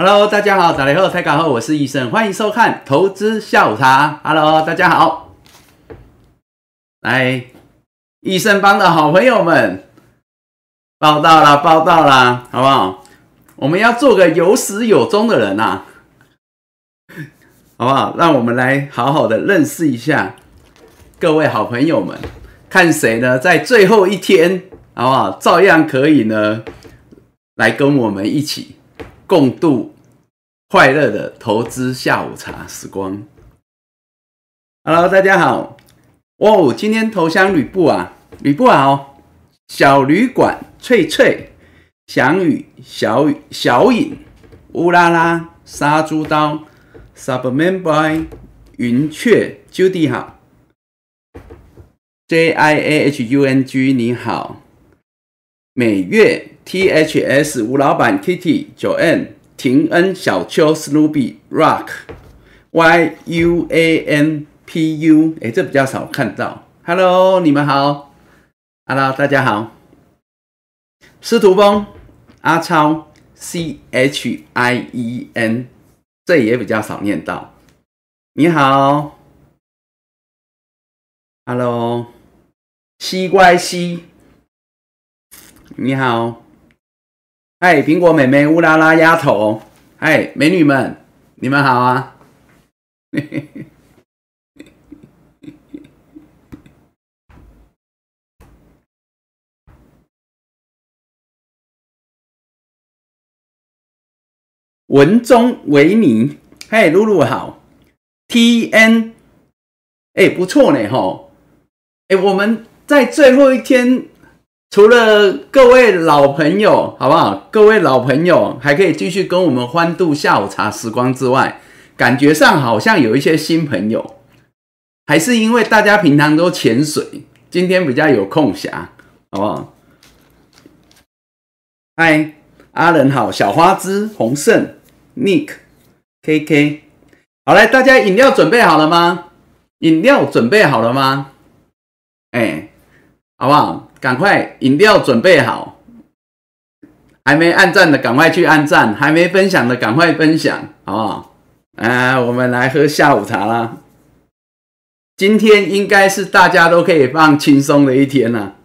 Hello，大家好，打雷后台港后，我是医生，欢迎收看投资下午茶。Hello，大家好，来，医生帮的好朋友们，报道啦，报道啦，好不好？我们要做个有始有终的人呐，好不好？让我们来好好的认识一下各位好朋友们，看谁呢，在最后一天，好不好？照样可以呢，来跟我们一起。共度快乐的投资下午茶时光。Hello，大家好。哦，今天头香吕布啊，吕布好。小旅馆翠翠，翔宇小雨小影，乌拉拉杀猪刀，Subman Boy 云雀 Judy 好，J I A H U N G 你好，美月。T H S 吴老板 T T 九 N 廷恩小邱 Snoopy Rock Y U A N P U 哎，这比较少看到。Hello，你们好。Hello，大家好。司徒峰阿超 C H I E N 这也比较少念到。你好。Hello，西乖西，你好。嗨，苹果妹妹，乌拉拉丫头，嗨，美女们，你们好啊！文中维尼，嘿，露露好，T N，哎，不错呢，吼，哎，我们在最后一天。除了各位老朋友，好不好？各位老朋友还可以继续跟我们欢度下午茶时光之外，感觉上好像有一些新朋友，还是因为大家平常都潜水，今天比较有空暇，好不好？嗨，阿仁好，小花枝、洪胜、Nick、KK，好来，大家饮料准备好了吗？饮料准备好了吗？哎，好不好？赶快饮料准备好，还没按赞的赶快去按赞，还没分享的赶快分享，好不好？啊，我们来喝下午茶啦！今天应该是大家都可以放轻松的一天了，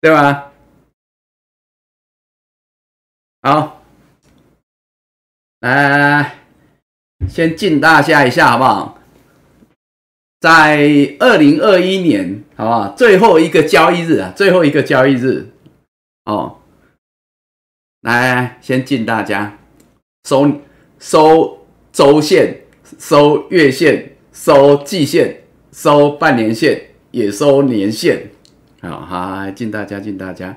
对吧？好，来，先敬大家一下，好不好？在二零二一年，好不好？最后一个交易日啊，最后一个交易日哦。来，先敬大家收收周线、收月线、收季线、收半年线，也收年线。好好，敬大家，敬大家。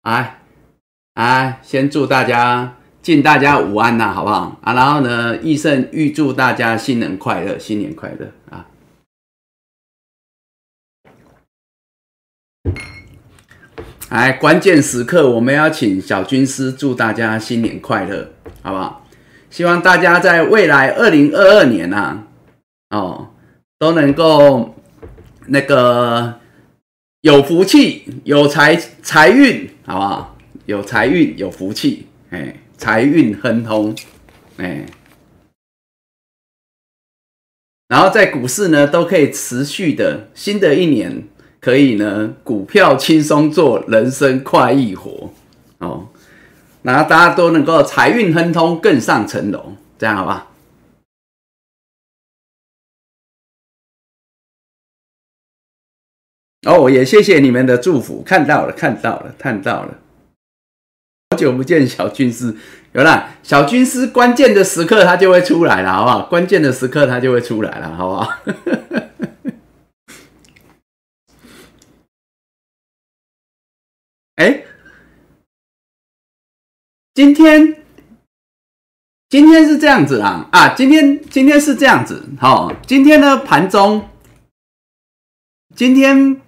哎哎，先祝大家敬大家午安呐，好不好？啊，然后呢，益盛预祝大家新年快乐，新年快乐啊！来，关键时刻，我们要请小军师祝大家新年快乐，好不好？希望大家在未来二零二二年呐，哦，都能够那个有福气、有财财运，好不好？有财运、有福气，哎，财运亨通，哎，然后在股市呢，都可以持续的新的一年。可以呢，股票轻松做，人生快意活哦。那大家都能够财运亨通，更上层楼，这样好吧？哦，也谢谢你们的祝福，看到了，看到了，看到了。好久不见，小军师，有了小军师，关键的时刻他就会出来了，好不好？关键的时刻他就会出来了，好不好？哎，今天今天是这样子啊啊！今天今天是这样子，好，今天呢盘中，今天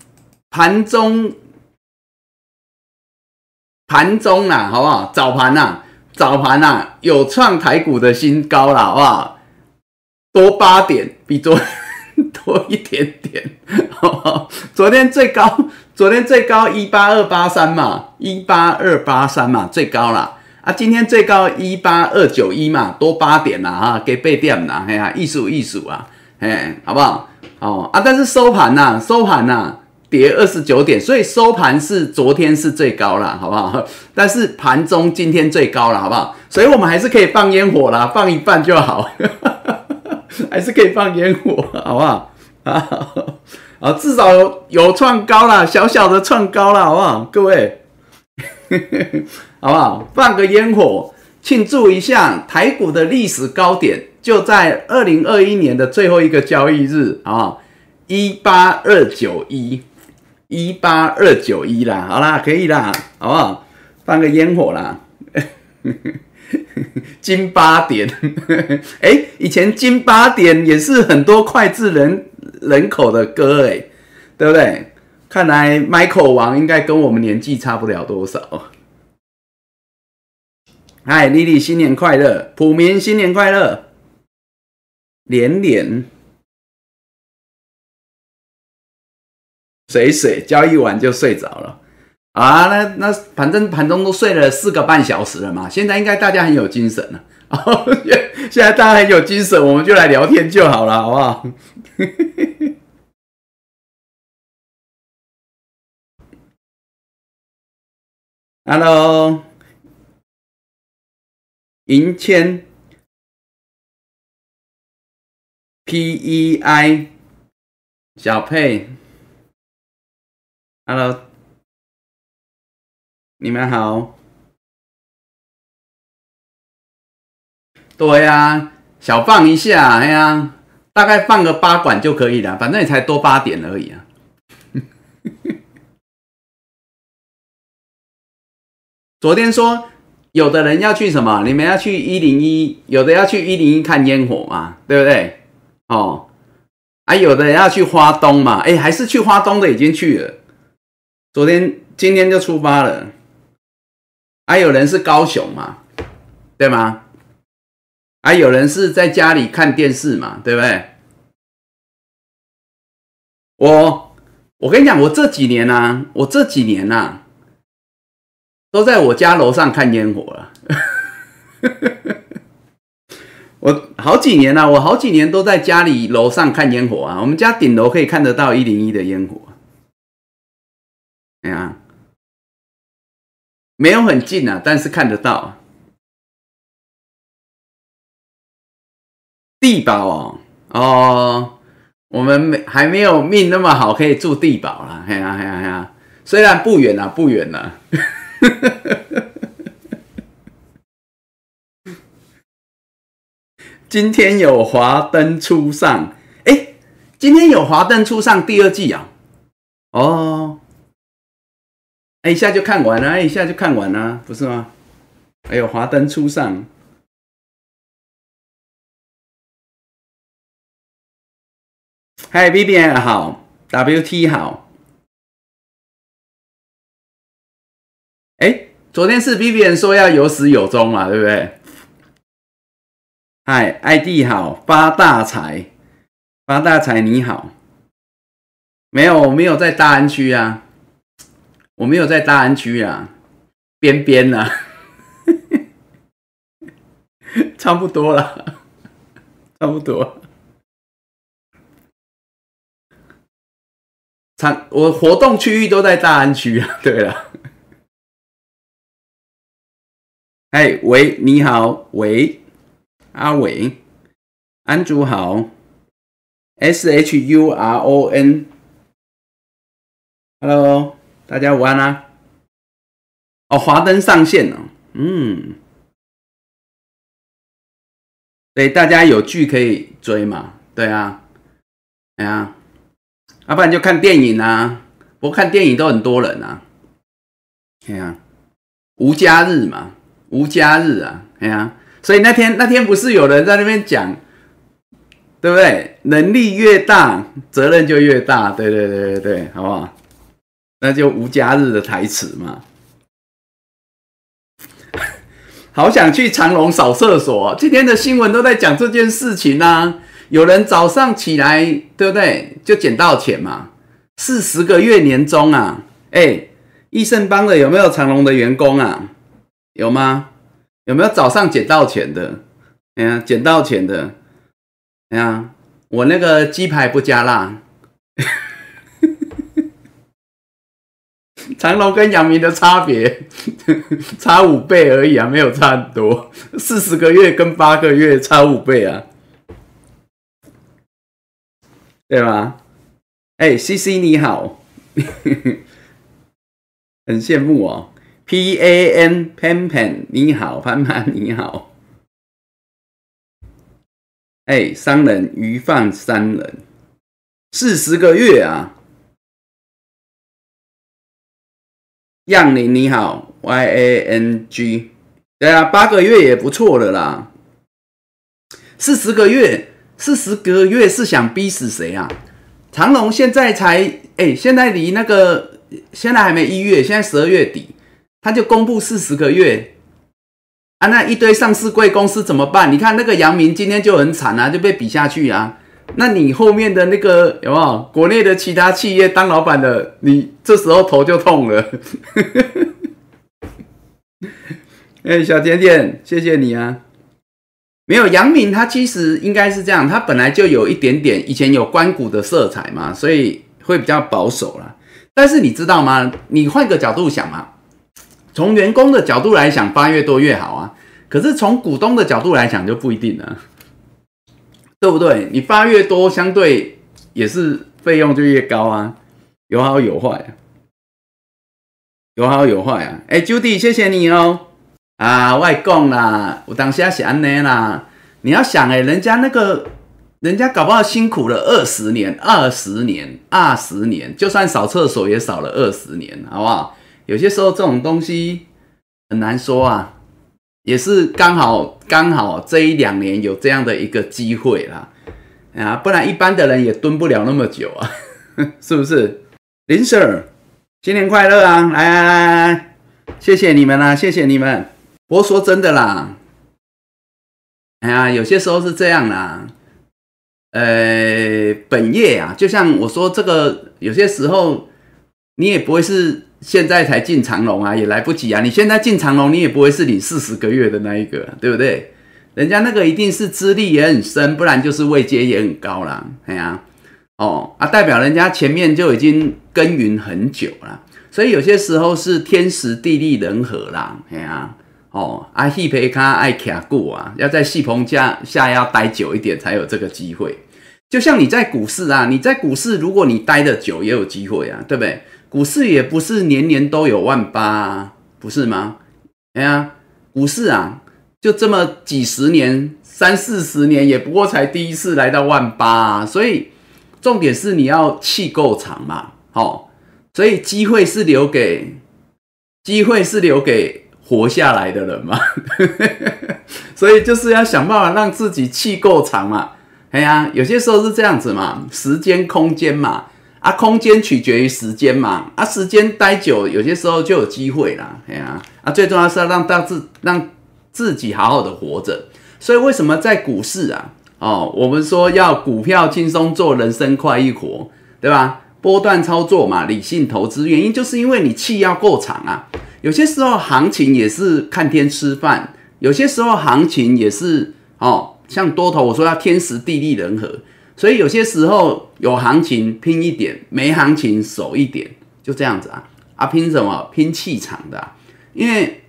盘中盘中啊，好不好？早盘呐，早盘呐，有创台股的新高了，好不好？多八点，比昨 多一点点，昨天最高。昨天最高一八二八三嘛，一八二八三嘛，最高啦。啊，今天最高一八二九一嘛，多八点啦哈，给背点啦，哎呀，艺术艺术啊，哎，好不好？哦啊，但是收盘呐，收盘呐，跌二十九点，所以收盘是昨天是最高了，好不好？但是盘中今天最高了，好不好？所以我们还是可以放烟火啦，放一半就好，还是可以放烟火，好不好？啊，啊，至少有创高了，小小的创高了，好不好？各位。好不好？放个烟火庆祝一下台股的历史高点，就在二零二一年的最后一个交易日啊，一八二九一，一八二九一啦，好啦，可以啦，好不好？放个烟火啦，金八点，哎，以前金八点也是很多脍炙人人口的歌，哎，对不对？看来 Michael 王应该跟我们年纪差不了多少。嗨，丽丽，新年快乐！普明，新年快乐！连连，水水，交易完就睡着了啊？那那反正盘中都睡了四个半小时了嘛，现在应该大家很有精神了。现在大家很有精神，我们就来聊天就好了，好不好？Hello，银谦，PEI，小佩，Hello，你们好。对呀，小放一下，哎呀，大概放个八管就可以了，反正也才多八点而已啊。昨天说有的人要去什么？你们要去一零一，有的要去一零一看烟火嘛，对不对？哦，啊，有的人要去花东嘛，哎，还是去花东的已经去了。昨天、今天就出发了。还有人是高雄嘛，对吗？还有人是在家里看电视嘛，对不对？我我跟你讲，我这几年呢，我这几年呐。都在我家楼上看烟火了，我好几年了，我好几年都在家里楼上看烟火啊。我们家顶楼可以看得到一零一的烟火，哎呀，没有很近啊，但是看得到。地堡哦，哦，我们没还没有命那么好，可以住地堡了。哎呀，哎呀，哎呀，虽然不远啊，不远啊。今天有华灯初上，哎，今天有华灯初上第二季啊！哦，哎，一下就看完了，哎，一下就看完了，不是吗？还有华灯初上，嗨，B B N 好，W T 好。哎，昨天是 B B 人说要有始有终嘛，对不对？嗨，ID 好，发大财，发大财，你好。没有，我没有在大安区啊，我没有在大安区啊，边边啊，差不多了，差不多。场我活动区域都在大安区啊，对了。哎，喂，你好，喂，阿伟，安主好，S H U R O N，Hello，大家午安啊。哦，华灯上线了，嗯，对，大家有剧可以追嘛？对啊，哎呀，要不然就看电影啊。不过看电影都很多人啊，哎呀，无家日嘛。无家日啊，哎呀，所以那天那天不是有人在那边讲，对不对？能力越大，责任就越大，对对对对对，好不好？那就无家日的台词嘛。好想去长隆扫厕所，今天的新闻都在讲这件事情啊。有人早上起来，对不对？就捡到钱嘛，四十个月年终啊！哎，益盛帮的有没有长隆的员工啊？有吗？有没有早上捡到钱的？哎呀，捡到钱的，哎呀，我那个鸡排不加辣。长隆跟阳明的差别 差五倍而已啊，没有差很多。四十个月跟八个月差五倍啊，对吧？哎，C C 你好，很羡慕哦。P A N Pan Pan 你好，潘潘你好。哎，商人鱼贩三人，四十个月啊。样宁你好，Y A N G，对啊，八个月也不错了啦。四十个月，四十个月是想逼死谁啊？长隆现在才哎，现在离那个现在还没一月，现在十二月底，他就公布四十个月啊，那一堆上市贵公司怎么办？你看那个阳明今天就很惨啊，就被比下去啊。那你后面的那个有没有国内的其他企业当老板的？你这时候头就痛了。哎，小甜甜，谢谢你啊！没有杨明，他其实应该是这样，他本来就有一点点以前有关谷的色彩嘛，所以会比较保守啦。但是你知道吗？你换个角度想嘛，从员工的角度来想，发越多越好啊。可是从股东的角度来讲，就不一定了。对不对？你发越多，相对也是费用就越高啊，有好有坏，有好有坏啊！哎，Judy，谢谢你哦。啊，外公啦，我当下是安尼啦。你要想哎，人家那个，人家搞不好辛苦了二十年、二十年、二十年，就算扫厕所也扫了二十年，好不好？有些时候这种东西很难说啊。也是刚好刚好这一两年有这样的一个机会啦，啊，不然一般的人也蹲不了那么久啊，是不是？林 Sir，新年快乐啊！来来来来，谢谢你们啦，谢谢你们。不过说真的啦，哎呀，有些时候是这样啦，呃，本业啊，就像我说这个，有些时候你也不会是。现在才进长隆啊，也来不及啊！你现在进长隆，你也不会是你四十个月的那一个，对不对？人家那个一定是资历也很深，不然就是位阶也很高啦。哎呀，哦啊，代表人家前面就已经耕耘很久了，所以有些时候是天时地利人和啦。哎呀，哦，啊，细培卡爱卡固啊，要在细棚下下要待久一点才有这个机会。就像你在股市啊，你在股市，如果你待的久，也有机会啊，对不对？股市也不是年年都有万八，啊不是吗？哎呀，股市啊，就这么几十年、三四十年，也不过才第一次来到万八，啊所以重点是你要气够长嘛，好，所以机会是留给机会是留给活下来的人嘛，所以就是要想办法让自己气够长嘛。哎呀，有些时候是这样子嘛，时间、空间嘛。啊，空间取决于时间嘛，啊，时间待久，有些时候就有机会啦，哎呀，啊，最重要是要让大自让自己好好的活着，所以为什么在股市啊，哦，我们说要股票轻松做，人生快意活，对吧？波段操作嘛，理性投资，原因就是因为你气要够长啊，有些时候行情也是看天吃饭，有些时候行情也是哦，像多头我说要天时地利人和。所以有些时候有行情拼一点，没行情守一点，就这样子啊啊！拼什么？拼气场的。因为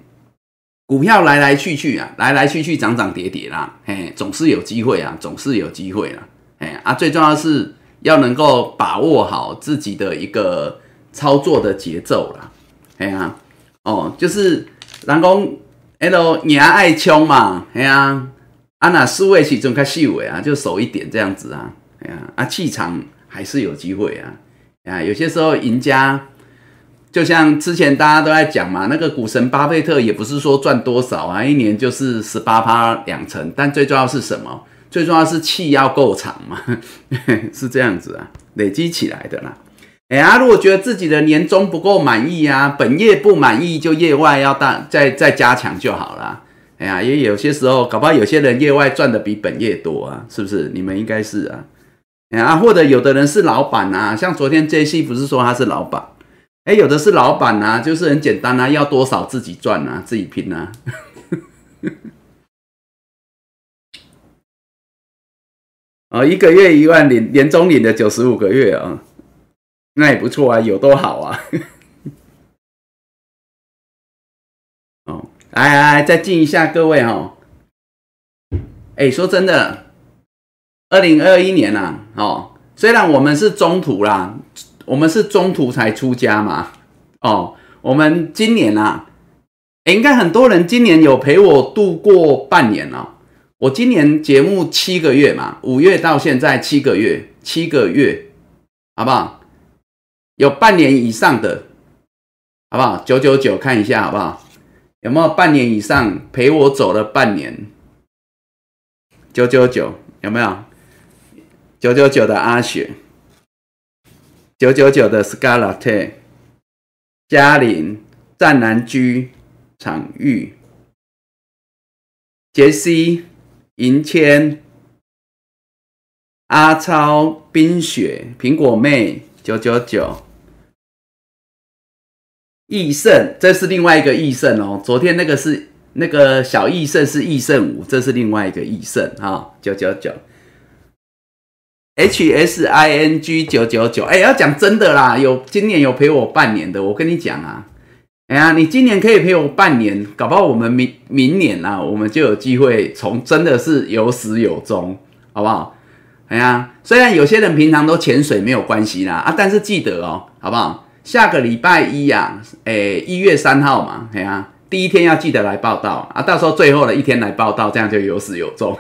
股票来来去去啊，来来去去，涨涨跌跌啦，嘿，总是有机会啊，总是有机会啦，哎啊！最重要是要能够把握好自己的一个操作的节奏啦，哎呀，哦，就是人讲，L 你还爱冲嘛，哎呀。啊，那四位起中开细尾啊，就守一点这样子啊，哎呀，啊气场还是有机会啊，啊，有些时候赢家就像之前大家都在讲嘛，那个股神巴菲特也不是说赚多少啊，一年就是十八趴两成，但最重要是什么？最重要是气要够长嘛，是这样子啊，累积起来的啦。哎呀，如果觉得自己的年终不够满意啊，本业不满意，就业外要大再再加强就好了。哎呀，也有些时候，搞不好有些人业外赚的比本业多啊，是不是？你们应该是啊。哎呀，或者有的人是老板啊，像昨天 J C 不是说他是老板？哎，有的是老板啊，就是很简单啊，要多少自己赚啊，自己拼啊。哦，一个月一万领，年终领的九十五个月啊，那也不错啊，有多好啊！哦，来来来，再敬一下各位哈。哎，说真的，二零二一年呐，哦，虽然我们是中途啦，我们是中途才出家嘛，哦，我们今年啊，哎，应该很多人今年有陪我度过半年了。我今年节目七个月嘛，五月到现在七个月，七个月，好不好？有半年以上的，好不好？九九九，看一下好不好？有没有半年以上陪我走了半年？九九九，有没有？九九九的阿雪，九九九的 Scarlett，嘉玲，湛南居，场玉，杰西。银谦、阿超、冰雪、苹果妹九九九、易胜，这是另外一个易胜哦。昨天那个是那个小易胜是易胜五，这是另外一个易胜哈九九九。H S I N G 九九九，哎，要讲真的啦，有今年有陪我半年的，我跟你讲啊。哎呀，你今年可以陪我半年，搞不好我们明明年啊，我们就有机会从真的是有始有终，好不好？哎呀，虽然有些人平常都潜水没有关系啦啊，但是记得哦，好不好？下个礼拜一呀，哎，一月三号嘛，哎呀，第一天要记得来报道啊，到时候最后的一天来报道，这样就有始有终。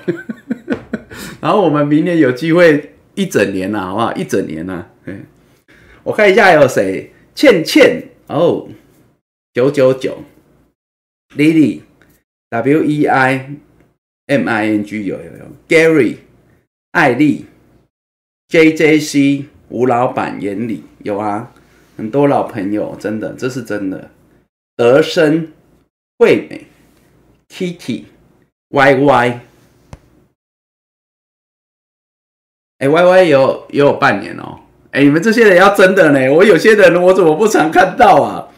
然后我们明年有机会一整年了，好不好？一整年了，嗯，我看一下有谁，倩倩哦。九九九，Lily，W E I M I N G 有有有，Gary，艾丽，J J C，吴老板眼里有啊，很多老朋友，真的，这是真的。德生，惠美，Kitty，Y Y，哎，Y Y 有也有半年哦，哎，你们这些人要真的呢，我有些人我怎么不常看到啊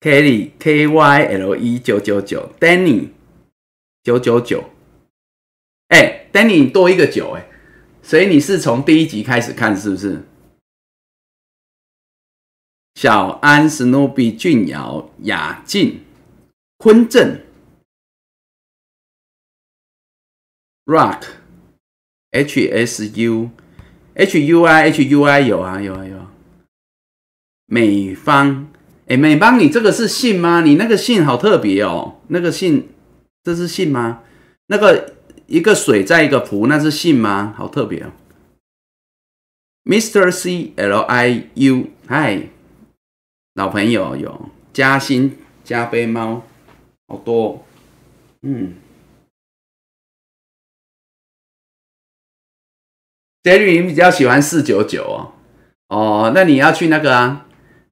？Kelly K Y L E 九九九，Danny 九九九，哎，Danny 多一个九哎，所以你是从第一集开始看是不是？小安、Snoopy、俊尧、雅静、坤正、Rock、H S U、H U I H U I 有啊有啊有啊，美方。哎，美邦，你这个是信吗？你那个信好特别哦，那个信，这是信吗？那个一个水在一个仆，那是信吗？好特别哦。Mr. C L I U，嗨，老朋友有加薪加菲猫，好多，哦嗯。Jerry 比较喜欢四九九哦，哦，那你要去那个啊？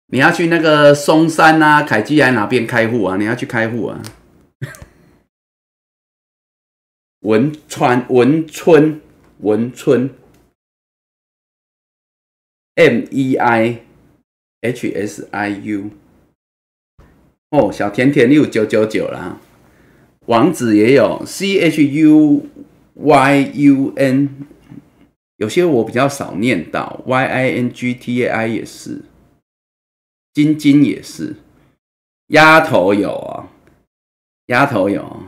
你要去那个松山啊，凯基来哪边开户啊？你要去开户啊？文川文春文春，M E I H S I U，哦，小甜甜又九九九了，王子也有 C H U Y U N，有些我比较少念到 Y I N G T A I 也是。晶晶也是，丫头有啊，丫头有。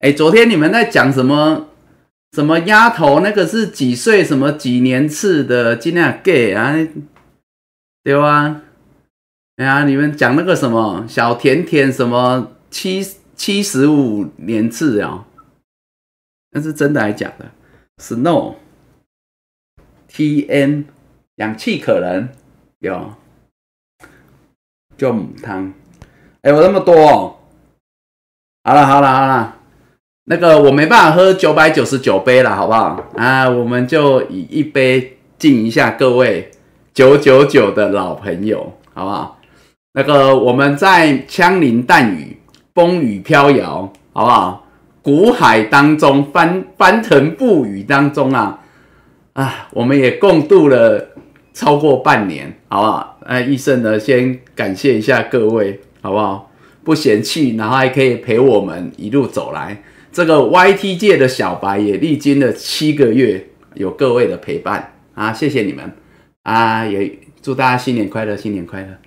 哎，昨天你们在讲什么？什么丫头？那个是几岁？什么几年次的？今天 gay 啊？对吧？哎呀，你们讲那个什么小甜甜？什么七七十五年次啊？那是真的还是假的？Snow，T N，氧气可能有。就母汤，哎，我那么多哦。好了好了好了，那个我没办法喝九百九十九杯了，好不好？啊，我们就以一杯敬一下各位九九九的老朋友，好不好？那个我们在枪林弹雨、风雨飘摇，好不好？古海当中翻翻腾不语当中啊，啊，我们也共度了超过半年，好不好？那医生呢，先感谢一下各位，好不好？不嫌弃，然后还可以陪我们一路走来。这个 YT 界的小白也历经了七个月，有各位的陪伴啊，谢谢你们啊！也祝大家新年快乐，新年快乐！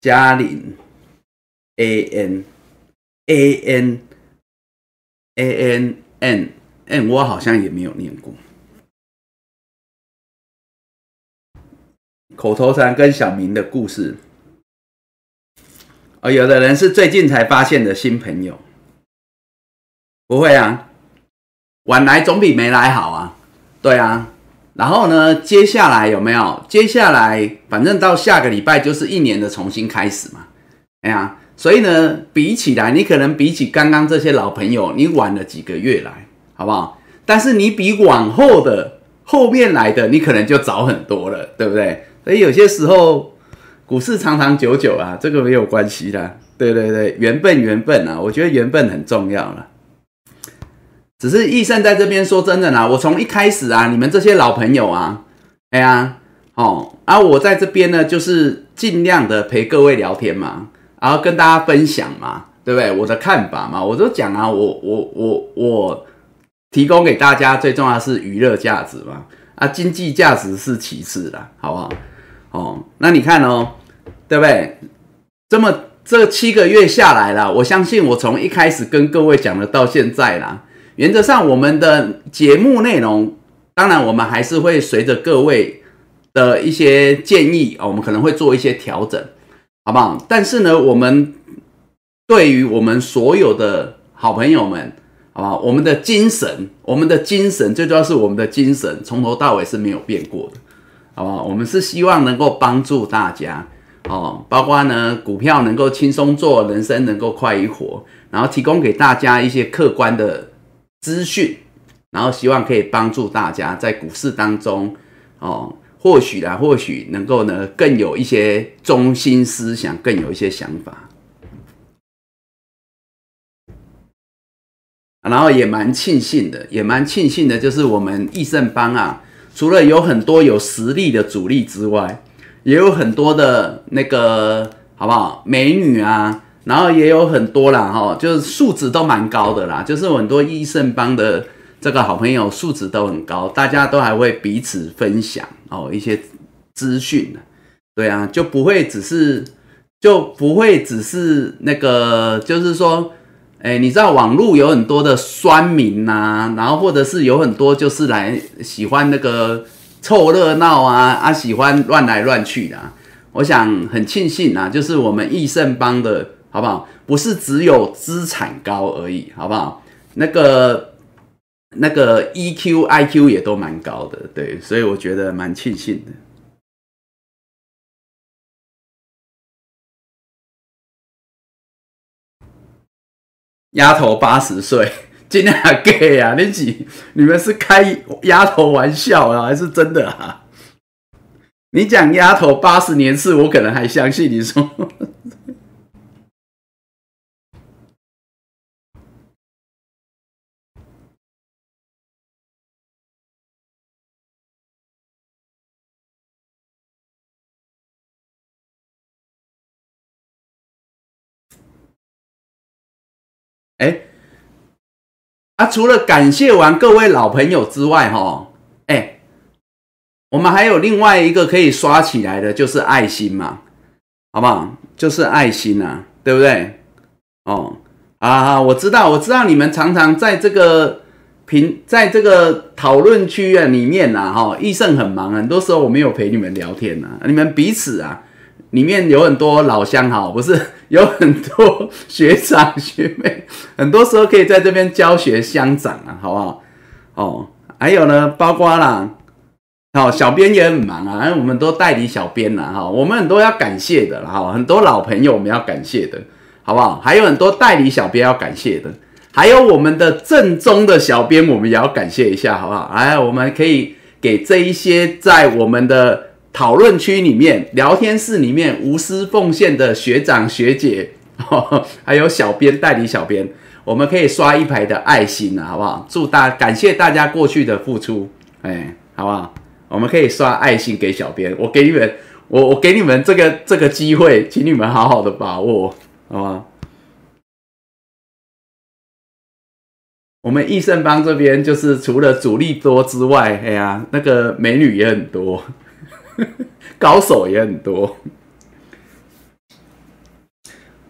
嘉玲，A N A N A N N。哎，我好像也没有念过。口头禅跟小明的故事，哦，有的人是最近才发现的新朋友，不会啊，晚来总比没来好啊，对啊。然后呢，接下来有没有？接下来反正到下个礼拜就是一年的重新开始嘛。哎呀，所以呢，比起来，你可能比起刚刚这些老朋友，你晚了几个月来。好不好？但是你比往后的后面来的，你可能就早很多了，对不对？所以有些时候股市长长久久啊，这个没有关系的。对对对，缘分缘分啊，我觉得缘分很重要了。只是易胜在这边说真的啦，我从一开始啊，你们这些老朋友啊，哎呀，哦，啊，我在这边呢，就是尽量的陪各位聊天嘛，然后跟大家分享嘛，对不对？我的看法嘛，我都讲啊，我我我我。提供给大家最重要是娱乐价值嘛，啊，经济价值是其次的，好不好？哦，那你看哦，对不对？这么这七个月下来了，我相信我从一开始跟各位讲的到现在啦，原则上我们的节目内容，当然我们还是会随着各位的一些建议啊，我们可能会做一些调整，好不好？但是呢，我们对于我们所有的好朋友们。好吧，我们的精神，我们的精神最重要是我们的精神，从头到尾是没有变过的，好不好？我们是希望能够帮助大家，哦，包括呢股票能够轻松做，人生能够快一活，然后提供给大家一些客观的资讯，然后希望可以帮助大家在股市当中，哦，或许啊，或许能够呢更有一些中心思想，更有一些想法。然后也蛮庆幸的，也蛮庆幸的，就是我们益盛帮啊，除了有很多有实力的主力之外，也有很多的那个好不好美女啊，然后也有很多啦哈，就是素质都蛮高的啦，就是很多益盛帮的这个好朋友素质都很高，大家都还会彼此分享哦一些资讯对啊，就不会只是就不会只是那个，就是说。哎，你知道网络有很多的酸民呐，然后或者是有很多就是来喜欢那个凑热闹啊啊，喜欢乱来乱去的。我想很庆幸啊，就是我们益盛帮的好不好？不是只有资产高而已，好不好？那个那个 EQ、IQ 也都蛮高的，对，所以我觉得蛮庆幸的。丫头八十岁，今天还 gay 啊？你几？你们是开丫头玩笑啊，还是真的啊？你讲丫头八十年次，我可能还相信你说。啊，除了感谢完各位老朋友之外，哈，哎，我们还有另外一个可以刷起来的，就是爱心嘛，好不好？就是爱心啊，对不对？哦，啊，我知道，我知道你们常常在这个评，在这个讨论区啊里面呐，哈，易胜很忙，很多时候我没有陪你们聊天呐，你们彼此啊。里面有很多老乡哈，不是 有很多学长学妹，很多时候可以在这边教学相长啊，好不好？哦，还有呢，包括啦，好，小编也很忙啊，我们都代理小编啦，哈，我们很多要感谢的，哈，很多老朋友我们要感谢的，好不好？还有很多代理小编要感谢的，还有我们的正宗的小编，我们也要感谢一下，好不好？哎，我们可以给这一些在我们的。讨论区里面、聊天室里面无私奉献的学长学姐，还有小编代理小编，我们可以刷一排的爱心啊，好不好？祝大感谢大家过去的付出，哎，好不好？我们可以刷爱心给小编，我给你们，我我给你们这个这个机会，请你们好好的把握，好吗？我们益盛帮这边就是除了主力多之外，哎呀，那个美女也很多，高手也很多。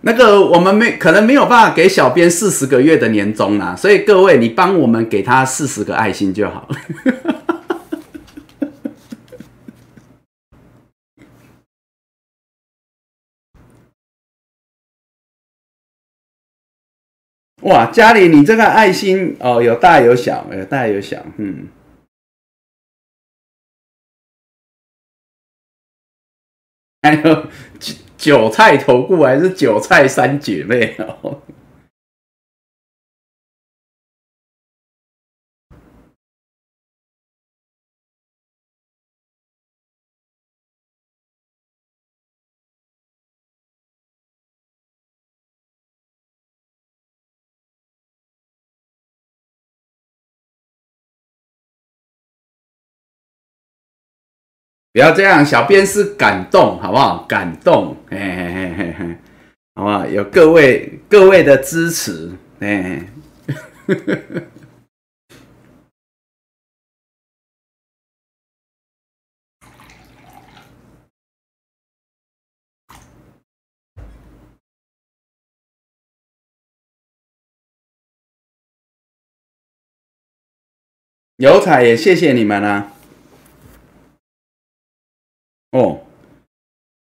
那个我们没可能没有办法给小编四十个月的年终啦，所以各位你帮我们给他四十个爱心就好。哇，家里你这个爱心哦，有大有小，有大有小，嗯，还有韭菜头顾还是韭菜三姐妹哦。不要这样，小编是感动，好不好？感动，嘿嘿嘿嘿嘿，好不好？有各位各位的支持，哎，有彩也谢谢你们啊。哦，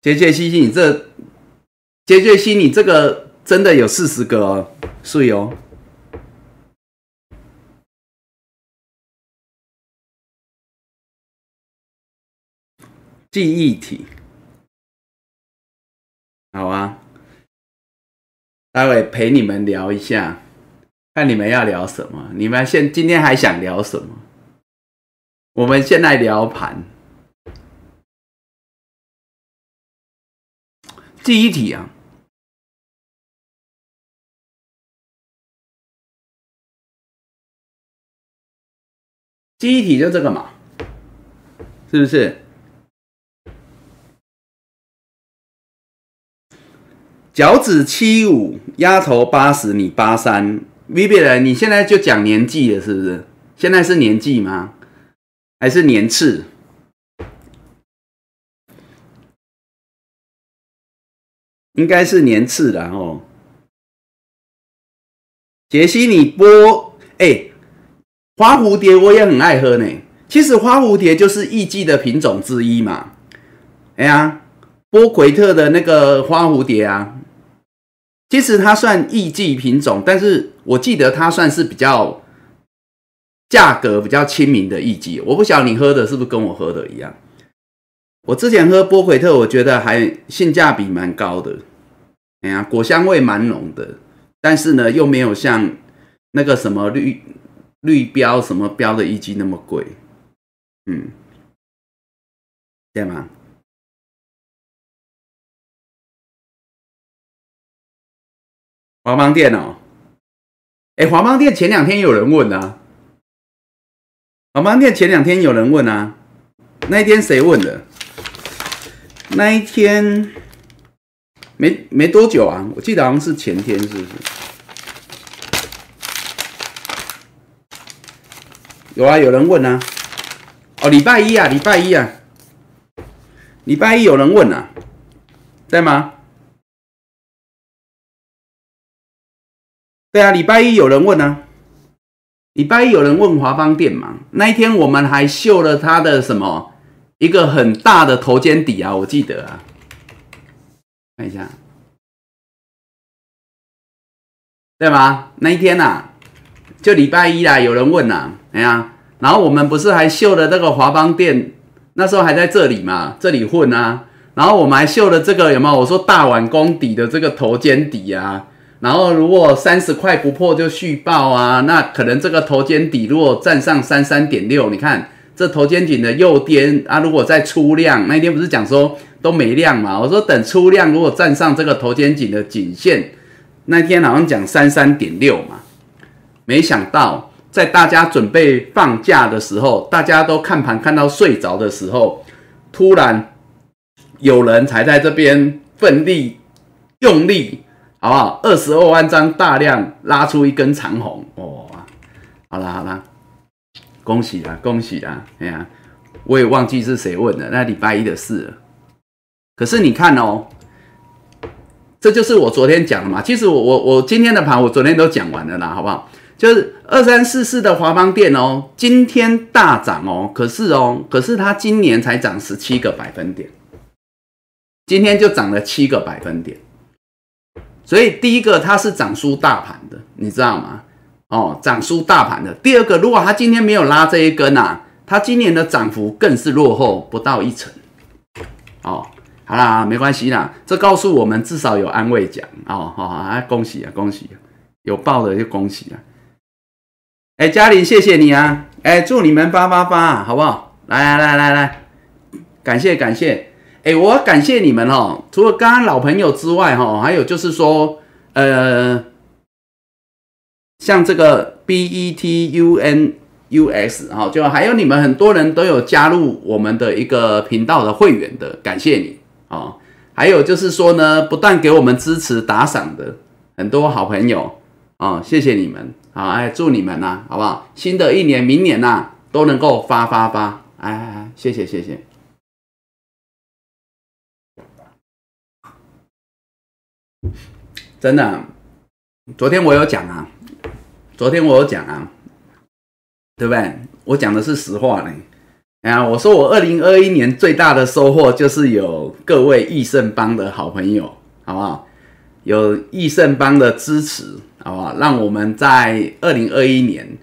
杰杰西西，你这杰杰西，你这个真的有四十个哦，是哦。记忆体，好啊，待会陪你们聊一下，看你们要聊什么，你们现今天还想聊什么？我们现在聊盘。第一题啊，第一题就这个嘛，是不是？脚趾七五，压头八十，你八三，Vivi 人，你现在就讲年纪了，是不是？现在是年纪吗？还是年次？应该是年次的哦。杰西，你播哎，花蝴蝶我也很爱喝呢。其实花蝴蝶就是艺妓的品种之一嘛。哎呀，波奎特的那个花蝴蝶啊，其实它算艺妓品种，但是我记得它算是比较价格比较亲民的艺妓。我不晓得你喝的是不是跟我喝的一样。我之前喝波奎特，我觉得还性价比蛮高的。哎呀，果香味蛮浓的，但是呢，又没有像那个什么绿绿标什么标的一斤那么贵，嗯，对吗？华邦店哦，哎，华邦店前两天有人问啊，华邦店前两天有人问啊，那一天谁问的？那一天。没没多久啊，我记得好像是前天，是不是？有啊，有人问啊。哦，礼拜一啊，礼拜一啊，礼拜一有人问啊，在吗？对啊，礼拜一有人问啊，礼拜一有人问华邦店嘛？那一天我们还秀了他的什么一个很大的头肩底啊，我记得啊。看一下，对吗？那一天呐，就礼拜一啦。有人问呐，哎呀，然后我们不是还秀了那个华邦店，那时候还在这里嘛，这里混啊。然后我们还秀了这个有没有？我说大碗公底的这个头肩底啊。然后如果三十块不破就续报啊。那可能这个头肩底如果站上三三点六，你看这头肩颈的右颠啊，如果再出量，那一天不是讲说都没量嘛？我说等出量，如果站上这个头肩颈的颈线，那天好像讲三三点六嘛，没想到在大家准备放假的时候，大家都看盘看到睡着的时候，突然有人才在这边奋力用力，好不好？二十二万张大量拉出一根长红，哇！好啦好啦。恭喜啦，恭喜啦！哎呀，我也忘记是谁问的，那礼拜一的事了。可是你看哦，这就是我昨天讲的嘛。其实我我我今天的盘我昨天都讲完了啦，好不好？就是二三四四的华邦电哦，今天大涨哦。可是哦，可是它今年才涨十七个百分点，今天就涨了七个百分点。所以第一个它是涨输大盘的，你知道吗？哦，涨输大盘的。第二个，如果它今天没有拉这一根啊，它今年的涨幅更是落后不到一成。哦，好啦，没关系啦，这告诉我们至少有安慰奖哦。好，啊，恭喜啊，恭喜，有报的就恭喜啊。哎，嘉玲，谢谢你啊。哎，祝你们发发发，好不好？来来来来来，感谢感谢。哎，我感谢你们哦。除了刚刚老朋友之外，哈，还有就是说，呃。像这个 B E T U N U S 哈，就还有你们很多人都有加入我们的一个频道的会员的，感谢你啊！还有就是说呢，不断给我们支持打赏的很多好朋友啊，谢谢你们啊！哎，祝你们呐，好不好？新的一年，明年呐，都能够发发发！哎哎哎，谢谢谢谢，真的，昨天我有讲啊。昨天我有讲啊，对不对？我讲的是实话呢。啊，我说我二零二一年最大的收获就是有各位益盛帮的好朋友，好不好？有益盛帮的支持，好不好？让我们在二零二一年，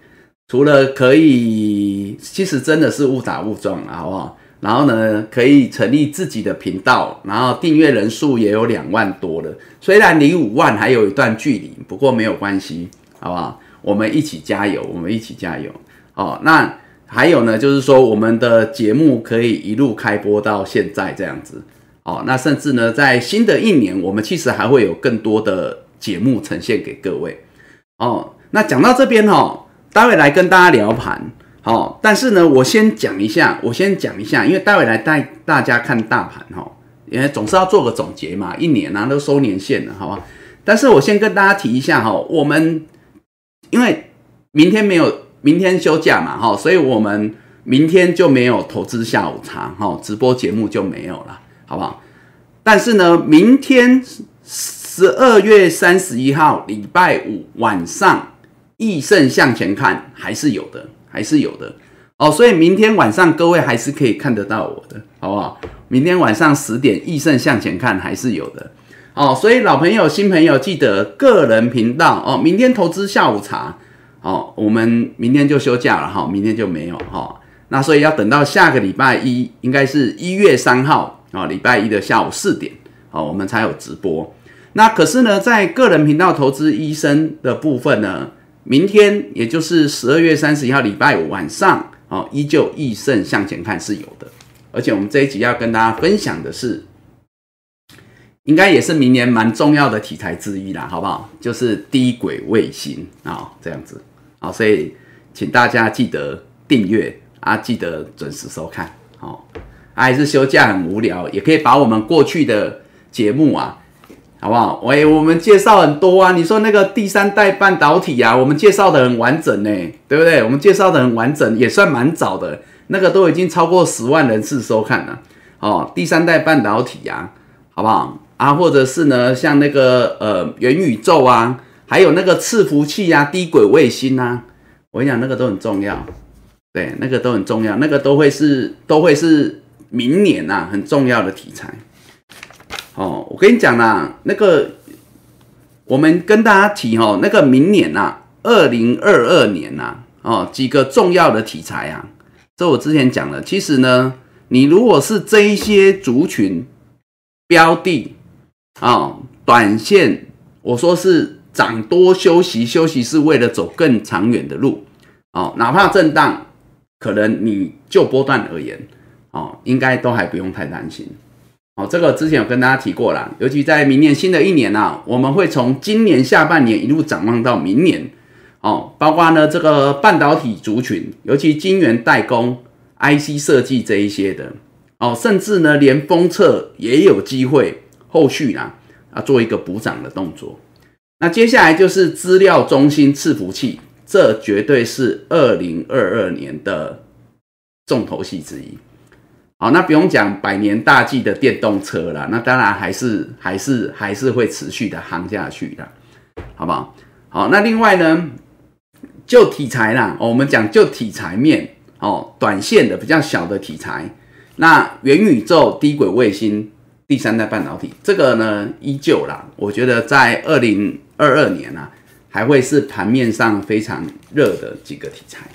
除了可以，其实真的是误打误撞了，好不好？然后呢，可以成立自己的频道，然后订阅人数也有两万多了。虽然离五万还有一段距离，不过没有关系，好不好？我们一起加油，我们一起加油哦。那还有呢，就是说我们的节目可以一路开播到现在这样子哦。那甚至呢，在新的一年，我们其实还会有更多的节目呈现给各位哦。那讲到这边哦，待会来跟大家聊盘哦。但是呢，我先讲一下，我先讲一下，因为待会来带大家看大盘哈，因为总是要做个总结嘛，一年啊都收年限了，好吧？但是我先跟大家提一下哈，我们。因为明天没有，明天休假嘛，哈，所以我们明天就没有投资下午茶，哈，直播节目就没有了，好不好？但是呢，明天十二月三十一号礼拜五晚上，易胜向前看还是有的，还是有的哦，所以明天晚上各位还是可以看得到我的，好不好？明天晚上十点，易胜向前看还是有的。哦，所以老朋友、新朋友记得个人频道哦。明天投资下午茶，哦，我们明天就休假了哈，明天就没有哈。那所以要等到下个礼拜一，应该是一月三号啊，礼拜一的下午四点，哦，我们才有直播。那可是呢，在个人频道投资医生的部分呢，明天也就是十二月三十一号礼拜五晚上，哦，依旧益盛向前看是有的。而且我们这一集要跟大家分享的是。应该也是明年蛮重要的题材之一啦，好不好？就是低轨卫星啊，这样子啊，所以请大家记得订阅啊，记得准时收看。好，还是休假很无聊，也可以把我们过去的节目啊，好不好？喂，我们介绍很多啊，你说那个第三代半导体啊，我们介绍的很完整呢，对不对？我们介绍的很完整，也算蛮早的，那个都已经超过十万人次收看了。哦，第三代半导体呀，好不好？啊，或者是呢，像那个呃元宇宙啊，还有那个伺服器啊，低轨卫星啊，我跟你讲，那个都很重要，对，那个都很重要，那个都会是都会是明年呐很重要的题材。哦，我跟你讲啦，那个我们跟大家提哦，那个明年呐，二零二二年呐，哦几个重要的题材啊，这我之前讲了，其实呢，你如果是这一些族群标的。啊，短线我说是涨多休息，休息是为了走更长远的路。哦，哪怕震荡，可能你就波段而言，哦，应该都还不用太担心。哦，这个之前有跟大家提过了，尤其在明年新的一年啊，我们会从今年下半年一路展望到明年。哦，包括呢这个半导体族群，尤其晶圆代工、IC 设计这一些的，哦，甚至呢连封测也有机会后续啊啊做一个补涨的动作。那接下来就是资料中心伺服器，这绝对是二零二二年的重头戏之一。好，那不用讲百年大计的电动车了，那当然还是还是还是会持续的夯下去的，好不好？好，那另外呢？就题材啦，我们讲就题材面哦，短线的比较小的题材，那元宇宙、低轨卫星、第三代半导体，这个呢依旧啦。我觉得在二零二二年啊，还会是盘面上非常热的几个题材，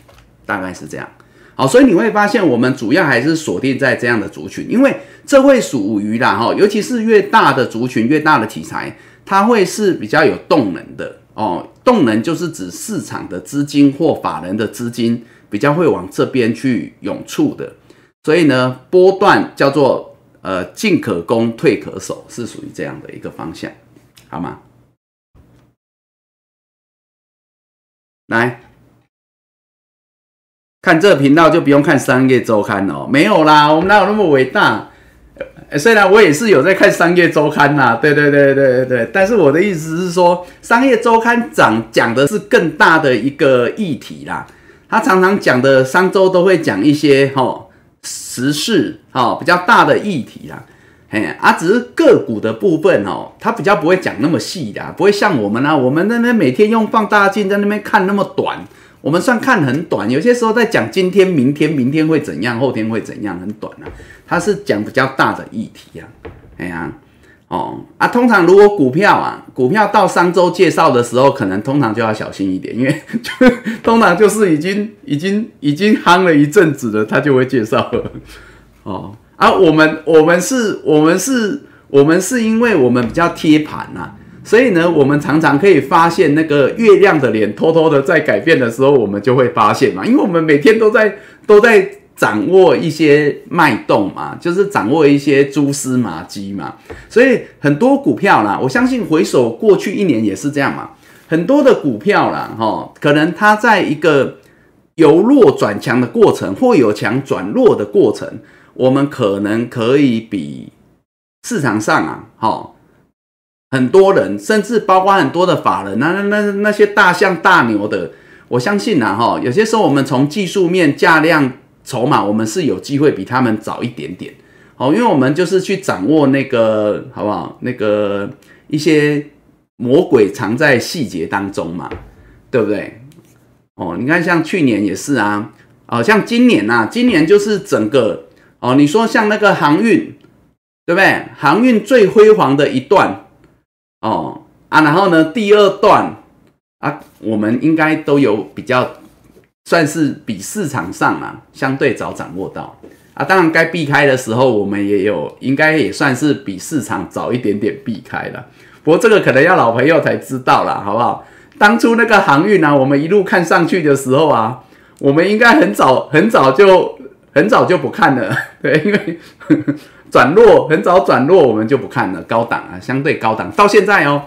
大概是这样。好，所以你会发现，我们主要还是锁定在这样的族群，因为这会属于啦哈，尤其是越大的族群、越大的题材，它会是比较有动能的。哦，动能就是指市场的资金或法人的资金比较会往这边去涌出的，所以呢，波段叫做呃进可攻退可守，是属于这样的一个方向，好吗？来看这频道就不用看商业周刊哦，没有啦，我们哪有那么伟大？虽然我也是有在看商业周刊呐，对对对对对对，但是我的意思是说，商业周刊讲讲的是更大的一个议题啦。他常常讲的商周都会讲一些哈时事哈比较大的议题啦，嘿啊，只是个股的部分哦，它比较不会讲那么细的，不会像我们啊，我们那边每天用放大镜在那边看那么短。我们算看很短，有些时候在讲今天、明天、明天会怎样，后天会怎样，很短啊。它是讲比较大的议题啊，哎呀，哦啊，通常如果股票啊，股票到商周介绍的时候，可能通常就要小心一点，因为 通常就是已经、已经、已经夯了一阵子了，他就会介绍了。哦啊，我们、我们是、我们是、我们是因为我们比较贴盘呐。所以呢，我们常常可以发现那个月亮的脸偷偷的在改变的时候，我们就会发现嘛，因为我们每天都在都在掌握一些脉动嘛，就是掌握一些蛛丝马迹嘛。所以很多股票啦，我相信回首过去一年也是这样嘛，很多的股票啦，哈，可能它在一个由弱转强的过程，或由强转弱的过程，我们可能可以比市场上啊，哈。很多人，甚至包括很多的法人，那那那那些大象大牛的，我相信呐，哈，有些时候我们从技术面、价量、筹码，我们是有机会比他们早一点点，哦，因为我们就是去掌握那个，好不好？那个一些魔鬼藏在细节当中嘛，对不对？哦，你看像去年也是啊，哦，像今年呐，今年就是整个，哦，你说像那个航运，对不对？航运最辉煌的一段。哦啊，然后呢，第二段啊，我们应该都有比较，算是比市场上啊相对早掌握到啊。当然，该避开的时候，我们也有，应该也算是比市场早一点点避开了。不过这个可能要老朋友才知道了，好不好？当初那个航运呢，我们一路看上去的时候啊，我们应该很早很早就很早就不看了，对，因为。转弱很早转弱，我们就不看了。高档啊，相对高档，到现在哦，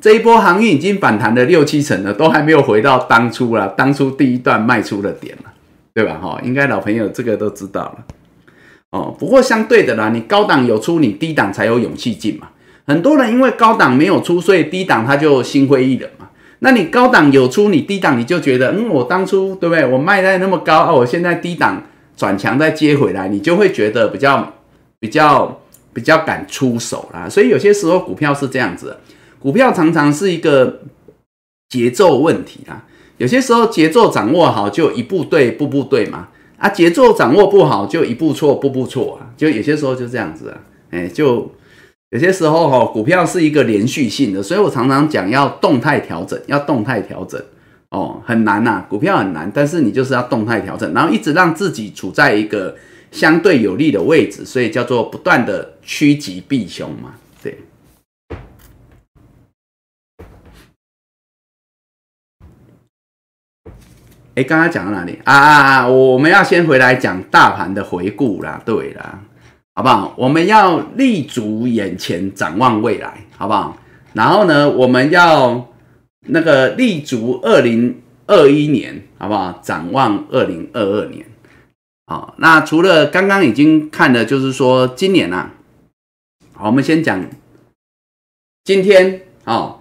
这一波航运已经反弹了六七成了，都还没有回到当初了，当初第一段卖出的点了，对吧？哈，应该老朋友这个都知道了。哦，不过相对的啦，你高档有出，你低档才有勇气进嘛。很多人因为高档没有出，所以低档他就心灰意冷嘛。那你高档有出，你低档你就觉得，嗯，我当初对不对？我卖在那么高啊，我现在低档转强再接回来，你就会觉得比较。比较比较敢出手啦，所以有些时候股票是这样子，股票常常是一个节奏问题啦。有些时候节奏掌握好，就一步对，步步对嘛。啊，节奏掌握不好，就一步错，步步错啊。就有些时候就这样子啊，哎，就有些时候哈，股票是一个连续性的，所以我常常讲要动态调整，要动态调整哦，很难呐，股票很难，但是你就是要动态调整，然后一直让自己处在一个。相对有利的位置，所以叫做不断的趋吉避凶嘛，哎，刚刚讲到哪里啊啊啊！我们要先回来讲大盘的回顾啦，对啦，好不好？我们要立足眼前，展望未来，好不好？然后呢，我们要那个立足二零二一年，好不好？展望二零二二年。好，那除了刚刚已经看的，就是说今年啊，好，我们先讲今天哦。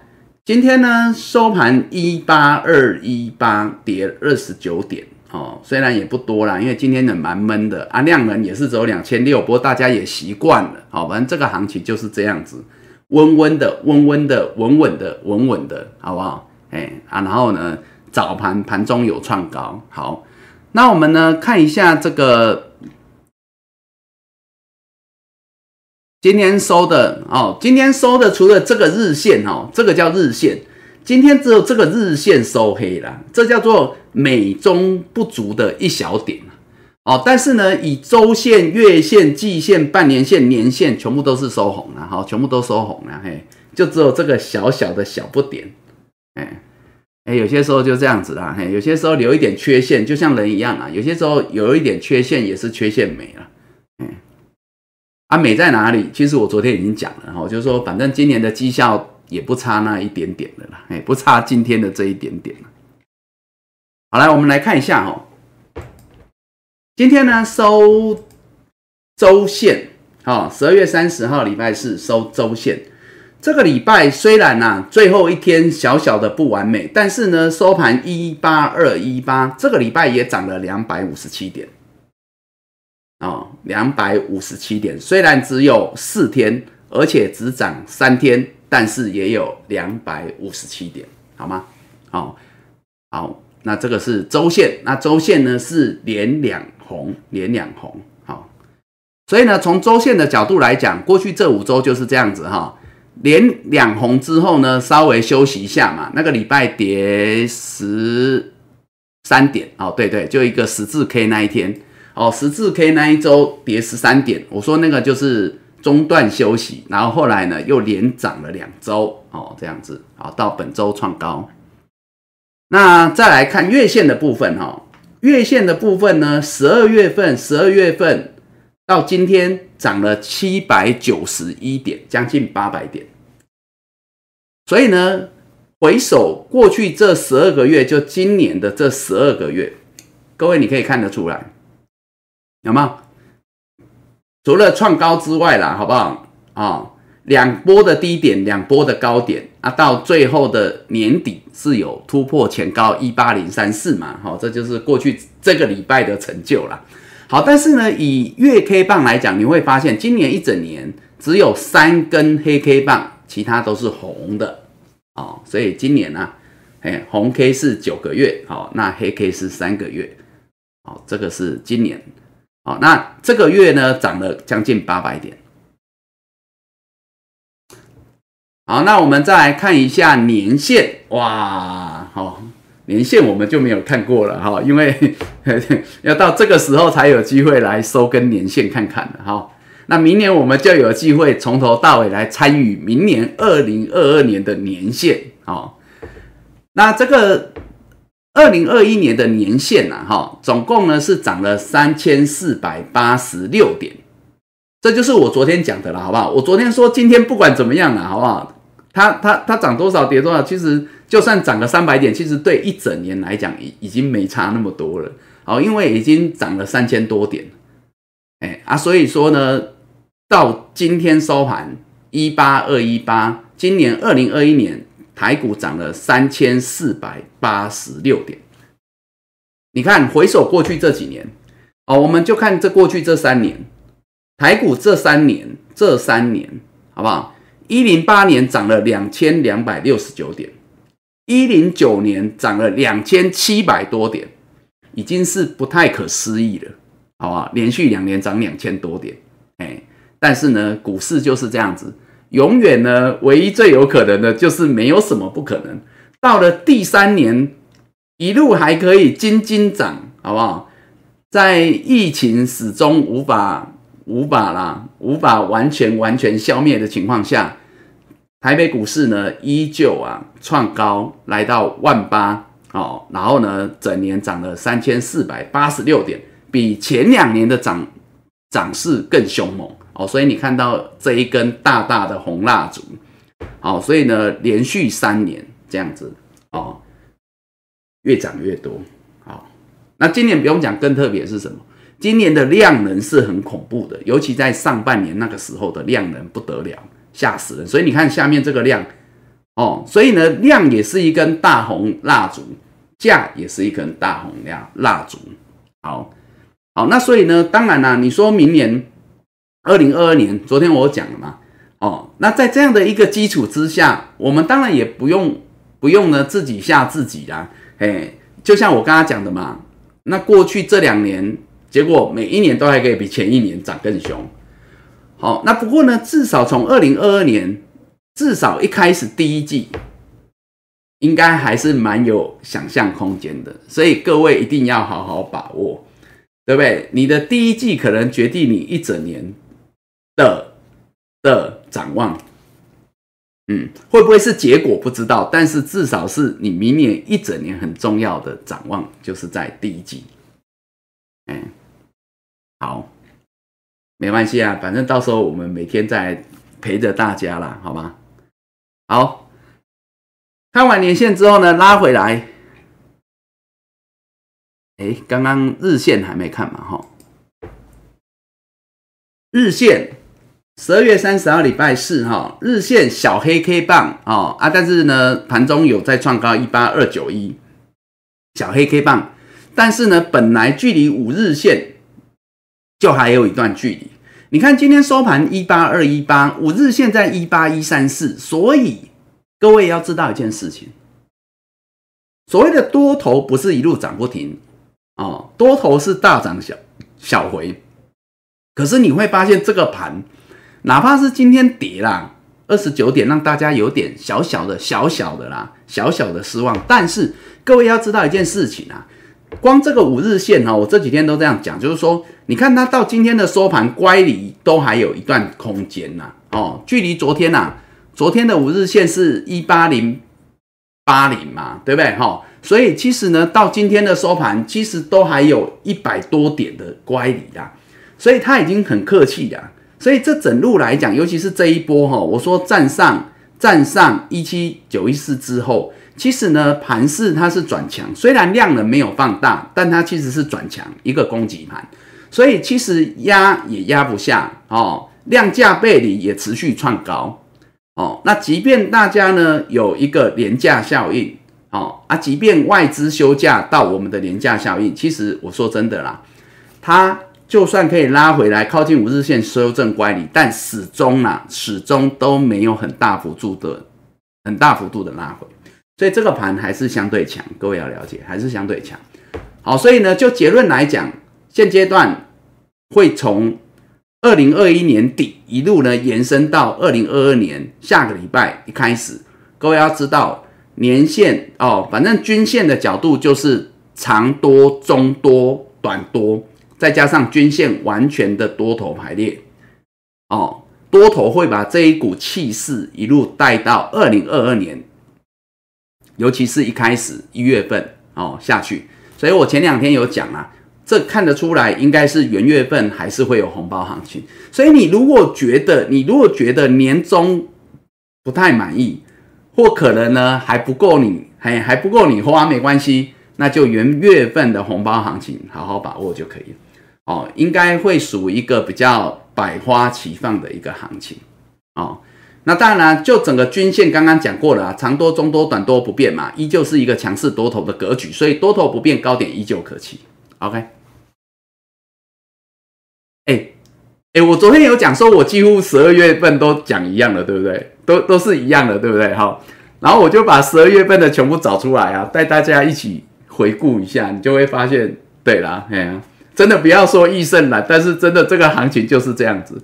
今天呢，收盘一八二一八，跌二十九点哦，虽然也不多啦，因为今天呢蛮闷的啊，量能也是只有两千六，不过大家也习惯了，好，反正这个行情就是这样子，温温的，温温的，稳稳的，稳稳的，好不好？哎啊，然后呢，早盘盘中有创高，好，那我们呢看一下这个。今天收的哦，今天收的除了这个日线哦，这个叫日线，今天只有这个日线收黑了，这叫做美中不足的一小点哦。但是呢，以周线、月线、季线、半年线、年线，全部都是收红了，好，全部都收红了，嘿，就只有这个小小的小不点，哎哎，有些时候就这样子啦，嘿，有些时候留一点缺陷，就像人一样啊，有些时候有一点缺陷也是缺陷美了，啊，美在哪里？其实我昨天已经讲了哈，就是说，反正今年的绩效也不差那一点点的啦，哎，不差今天的这一点点好，来，我们来看一下哈，今天呢收周线，哦，十二月三十号礼拜四收周线。这个礼拜虽然呢最后一天小小的不完美，但是呢收盘一八二一八，这个礼拜也涨了两百五十七点。哦，两百五十七点，虽然只有四天，而且只涨三天，但是也有两百五十七点，好吗？好，好，那这个是周线，那周线呢是连两红，连两红，好，所以呢，从周线的角度来讲，过去这五周就是这样子哈，连两红之后呢，稍微休息一下嘛，那个礼拜跌十三点，哦，对对，就一个十字 K 那一天。哦，十字 K 那一周跌十三点，我说那个就是中断休息，然后后来呢又连涨了两周，哦，这样子，好，到本周创高。那再来看月线的部分，哈，月线的部分呢，十二月份，十二月份到今天涨了七百九十一点，将近八百点。所以呢，回首过去这十二个月，就今年的这十二个月，各位你可以看得出来。有吗？除了创高之外啦，好不好啊？两波的低点，两波的高点啊，到最后的年底是有突破前高一八零三四嘛？好，这就是过去这个礼拜的成就了。好，但是呢，以月 K 棒来讲，你会发现今年一整年只有三根黑 K 棒，其他都是红的哦。所以今年呢，哎，红 K 是九个月，好，那黑 K 是三个月，好，这个是今年。好，那这个月呢，涨了将近八百点。好，那我们再来看一下年线，哇，好，年线我们就没有看过了哈，因为 要到这个时候才有机会来收根年线看看的哈。那明年我们就有机会从头到尾来参与明年二零二二年的年线，好，那这个。二零二一年的年限呐，哈，总共呢是涨了三千四百八十六点，这就是我昨天讲的了，好不好？我昨天说今天不管怎么样了，好不好？它它它涨多少跌多少，其实就算涨个三百点，其实对一整年来讲已已经没差那么多了，好，因为已经涨了三千多点，哎啊，所以说呢，到今天收盘一八二一八，今年二零二一年。台股涨了三千四百八十六点，你看回首过去这几年，哦，我们就看这过去这三年，台股这三年这三年好不好？一零八年涨了两千两百六十九点，一零九年涨了两千七百多点，已经是不太可思议了，好不好？连续两年涨两千多点，哎，但是呢，股市就是这样子。永远呢，唯一最有可能的就是没有什么不可能。到了第三年，一路还可以金金涨，好不好？在疫情始终无法无法啦，无法完全完全消灭的情况下，台北股市呢依旧啊创高来到万八，哦，然后呢，整年涨了三千四百八十六点，比前两年的涨涨势更凶猛哦，所以你看到这一根大大的红蜡烛，好，所以呢，连续三年这样子哦，越涨越多，好，那今年不用讲，更特别是什么？今年的量能是很恐怖的，尤其在上半年那个时候的量能不得了，吓死人。所以你看下面这个量。哦，所以呢，量也是一根大红蜡烛，价也是一根大红亮蜡烛。好，好，那所以呢，当然啦，你说明年二零二二年，昨天我讲了嘛，哦，那在这样的一个基础之下，我们当然也不用不用呢自己吓自己啦。哎，就像我刚刚讲的嘛，那过去这两年，结果每一年都还可以比前一年涨更凶。好，那不过呢，至少从二零二二年。至少一开始第一季应该还是蛮有想象空间的，所以各位一定要好好把握，对不对？你的第一季可能决定你一整年的的展望，嗯，会不会是结果不知道，但是至少是你明年一整年很重要的展望，就是在第一季。嗯，好，没关系啊，反正到时候我们每天在陪着大家啦，好吗？好，看完年线之后呢，拉回来。哎，刚刚日线还没看嘛？哈，日线十二月三十号礼拜四哈，日线小黑 K 棒哦啊，但是呢，盘中有在创高一八二九一，小黑 K 棒，但是呢，本来距离五日线就还有一段距离。你看今天收盘一八二一八，五日线在一八一三四，所以各位要知道一件事情，所谓的多头不是一路涨不停哦，多头是大涨小小回，可是你会发现这个盘，哪怕是今天跌啦二十九点，让大家有点小小的小小的啦小小的失望，但是各位要知道一件事情啊。光这个五日线哈，我这几天都这样讲，就是说，你看它到今天的收盘乖离都还有一段空间呐，哦，距离昨天呐，昨天的五日线是一八零八零嘛，对不对哈？所以其实呢，到今天的收盘，其实都还有一百多点的乖离啦，所以它已经很客气啦。所以这整路来讲，尤其是这一波哈，我说站上站上一七九一四之后。其实呢，盘势它是转强，虽然量能没有放大，但它其实是转强一个攻击盘，所以其实压也压不下哦，量价背离也持续创高哦。那即便大家呢有一个廉价效应哦啊，即便外资休假到我们的廉价效应，其实我说真的啦，它就算可以拉回来靠近五日线修正乖离，但始终啊始终都没有很大幅度的很大幅度的拉回。所以这个盘还是相对强，各位要了解，还是相对强。好，所以呢，就结论来讲，现阶段会从二零二一年底一路呢延伸到二零二二年下个礼拜一开始。各位要知道，年线哦，反正均线的角度就是长多、中多、短多，再加上均线完全的多头排列哦，多头会把这一股气势一路带到二零二二年。尤其是一开始一月份哦下去，所以我前两天有讲啊，这看得出来应该是元月份还是会有红包行情。所以你如果觉得你如果觉得年终不太满意，或可能呢还不够你还还不够你花没关系，那就元月份的红包行情好好把握就可以了哦，应该会属一个比较百花齐放的一个行情哦。那当然，就整个均线刚刚讲过了啊，长多、中多、短多不变嘛，依旧是一个强势多头的格局，所以多头不变，高点依旧可期。OK，哎哎，我昨天有讲说，我几乎十二月份都讲一样的，对不对？都都是一样的，对不对？好，然后我就把十二月份的全部找出来啊，带大家一起回顾一下，你就会发现，对啦，哎呀，真的不要说易胜了，但是真的这个行情就是这样子。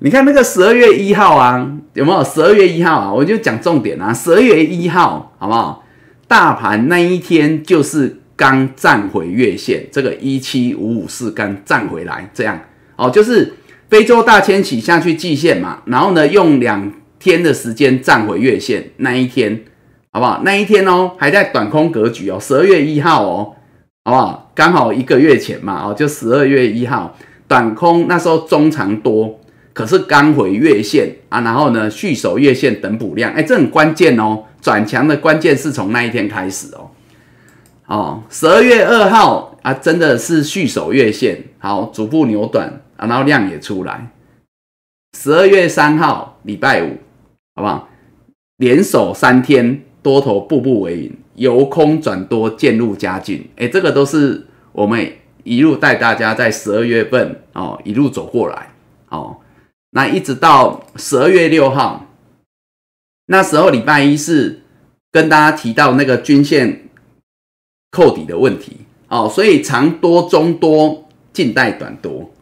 你看那个十二月一号啊，有没有？十二月一号啊，我就讲重点啊。十二月一号，好不好？大盘那一天就是刚站回月线，这个一七五五四刚站回来，这样哦，就是非洲大迁徙下去季线嘛，然后呢，用两天的时间站回月线那一天，好不好？那一天哦，还在短空格局哦，十二月一号哦，好不好？刚好一个月前嘛，哦，就十二月一号，短空那时候中长多，可是刚回月线啊，然后呢续守月线等补量，哎，这很关键哦，转强的关键是从那一天开始哦，哦，十二月二号啊，真的是续守月线，好，逐步扭转啊，然后量也出来。十二月三号，礼拜五，好不好？连守三天，多头步步为营，由空转多，渐入佳境。哎，这个都是我们一路带大家在十二月份哦，一路走过来哦。那一直到十二月六号，那时候礼拜一是跟大家提到那个均线扣底的问题哦，所以长多中多，近带短多，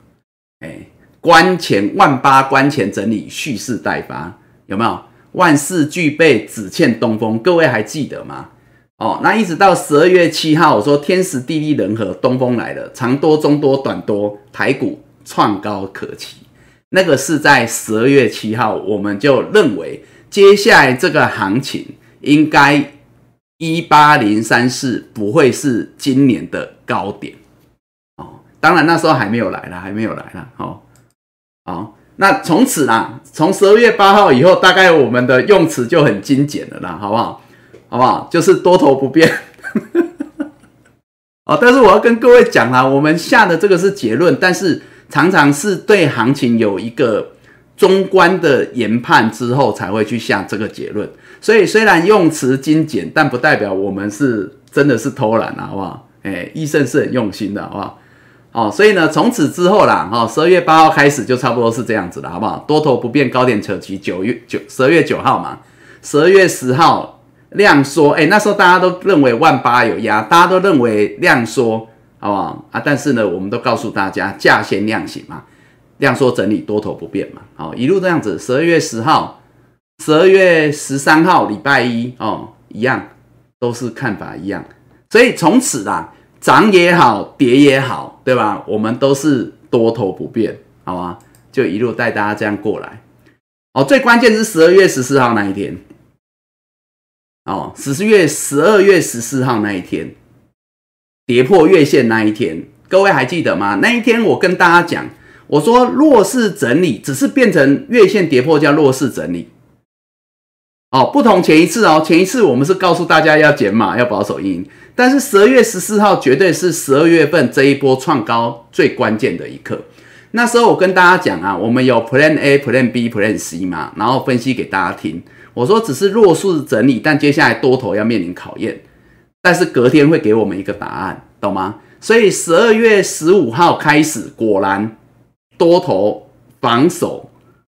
哎。关前万八关前整理蓄势待发，有没有？万事俱备，只欠东风。各位还记得吗？哦，那一直到十二月七号，我说天时地利人和，东风来了，长多中多短多，台股创高可期。那个是在十二月七号，我们就认为接下来这个行情应该一八零三四不会是今年的高点哦。当然那时候还没有来了，还没有来了哦。好，那从此啦，从十二月八号以后，大概我们的用词就很精简了啦，好不好？好不好？就是多头不变。哦，但是我要跟各位讲啊，我们下的这个是结论，但是常常是对行情有一个中观的研判之后，才会去下这个结论。所以虽然用词精简，但不代表我们是真的是偷懒啊，好不好？哎，医生是很用心的，好不好？哦，所以呢，从此之后啦，哈，十二月八号开始就差不多是这样子了，好不好？多头不变，高点扯旗。九月九，十二月九号嘛，十二月十号量缩，哎，那时候大家都认为万八有压，大家都认为量缩，好不好啊？但是呢，我们都告诉大家，价先量行嘛，量缩整理，多头不变嘛，好，一路这样子。十二月十号，十二月十三号，礼拜一哦，一样，都是看法一样，所以从此啦。涨也好，跌也好，对吧？我们都是多头不变，好吗？就一路带大家这样过来。哦，最关键是十二月十四号那一天。哦，十四月十二月十四号那一天，跌破月线那一天，各位还记得吗？那一天我跟大家讲，我说弱势整理只是变成月线跌破叫弱势整理。哦，不同前一次哦，前一次我们是告诉大家要减码，要保守盈。但是十二月十四号绝对是十二月份这一波创高最关键的一刻。那时候我跟大家讲啊，我们有 Plan A、Plan B、Plan C 嘛，然后分析给大家听。我说只是弱势整理，但接下来多头要面临考验，但是隔天会给我们一个答案，懂吗？所以十二月十五号开始，果然多头防守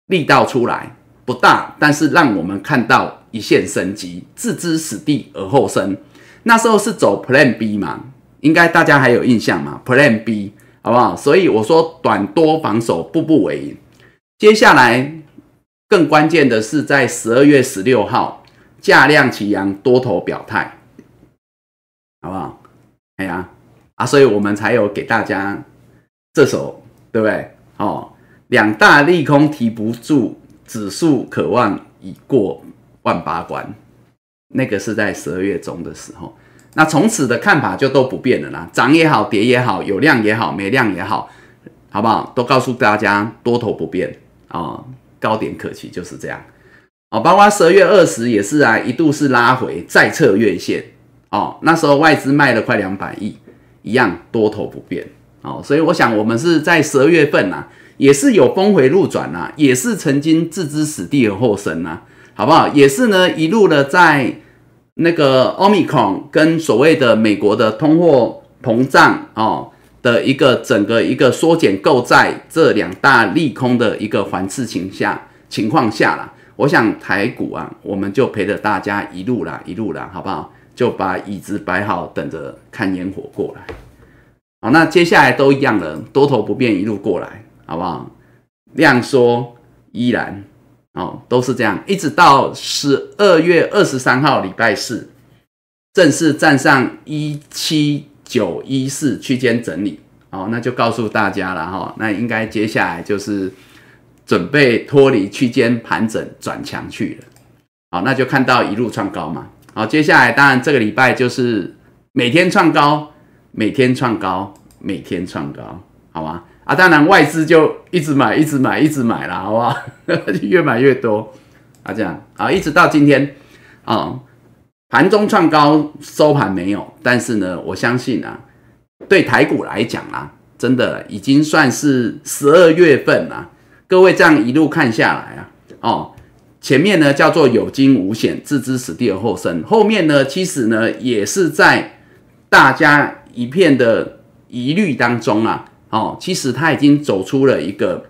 力道出来。不大，但是让我们看到一线生机，置之死地而后生。那时候是走 Plan B 嘛，应该大家还有印象嘛？Plan B 好不好？所以我说短多防守，步步为营。接下来更关键的是在十二月十六号价量齐扬，多头表态，好不好？哎呀啊，所以我们才有给大家这首，对不对？哦，两大利空提不住。指数渴望已过万八关，那个是在十二月中的时候。那从此的看法就都不变了啦，涨也好，跌也好，有量也好，没量也好，好不好？都告诉大家多头不变啊，高点可期就是这样。哦，包括十二月二十也是啊，一度是拉回再测月线哦，那时候外资卖了快两百亿，一样多头不变哦。所以我想我们是在十二月份呐。也是有峰回路转呐，也是曾经置之死地而后生呐，好不好？也是呢，一路的在那个奥密克戎跟所谓的美国的通货膨胀哦的一个整个一个缩减购债这两大利空的一个环视情下情况下啦，我想台股啊，我们就陪着大家一路啦一路啦，好不好？就把椅子摆好，等着看烟火过来。好，那接下来都一样的，多头不变，一路过来。好不好？量缩依然哦，都是这样，一直到十二月二十三号礼拜四，正式站上一七九一四区间整理。哦，那就告诉大家了哈，那应该接下来就是准备脱离区间盘整转强去了，好，那就看到一路创高嘛，好，接下来当然这个礼拜就是每天创高，每天创高，每天创高，好吗？啊，当然外资就一直买，一直买，一直买啦，好不好？越买越多。啊，这样。啊，一直到今天啊，盘中创高，收盘没有，但是呢，我相信啊，对台股来讲啊，真的已经算是十二月份啊，各位这样一路看下来啊，哦，前面呢叫做有惊无险，置之死地而后生，后面呢其实呢也是在大家一片的疑虑当中啊。哦，其实它已经走出了一个，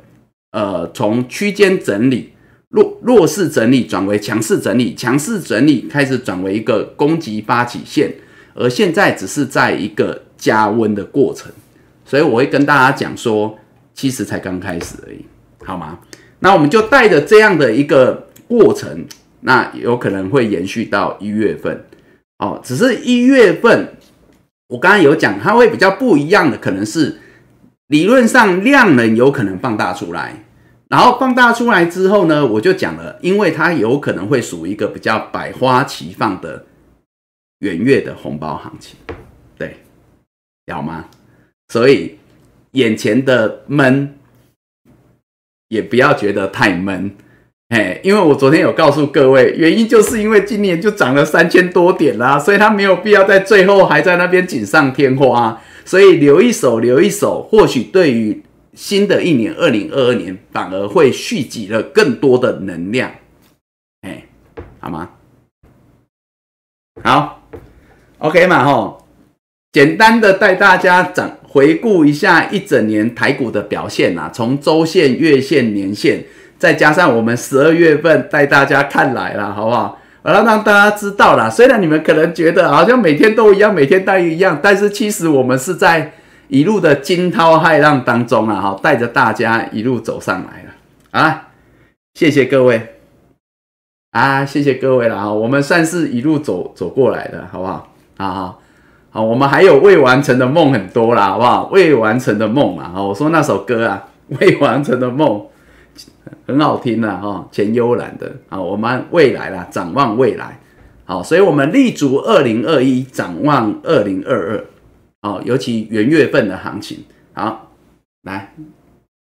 呃，从区间整理、弱弱势整理转为强势整理，强势整理开始转为一个攻击发起线，而现在只是在一个加温的过程，所以我会跟大家讲说，其实才刚开始而已，好吗？那我们就带着这样的一个过程，那有可能会延续到一月份，哦，只是一月份，我刚刚有讲，它会比较不一样的，可能是。理论上量能有可能放大出来，然后放大出来之后呢，我就讲了，因为它有可能会属于一个比较百花齐放的元月的红包行情，对，好吗？所以眼前的闷也不要觉得太闷，哎，因为我昨天有告诉各位，原因就是因为今年就涨了三千多点啦，所以它没有必要在最后还在那边锦上添花。所以留一手，留一手，或许对于新的一年二零二二年，反而会蓄积了更多的能量，哎，好吗？好，OK 嘛吼，简单的带大家整回顾一下一整年台股的表现啊，从周线、月线、年线，再加上我们十二月份带大家看来了，好不好？我要让大家知道啦，虽然你们可能觉得好像每天都一样，每天待遇一样，但是其实我们是在一路的惊涛骇浪当中啊，哈，带着大家一路走上来了啊！谢谢各位啊，谢谢各位了啊！我们算是一路走走过来的，好不好？啊好，我们还有未完成的梦很多啦，好不好？未完成的梦嘛啊，我说那首歌啊，未完成的梦。很好听的哈，钱悠然的啊，我们未来啦，展望未来，好，所以我们立足二零二一，展望二零二二，哦，尤其元月份的行情，好，来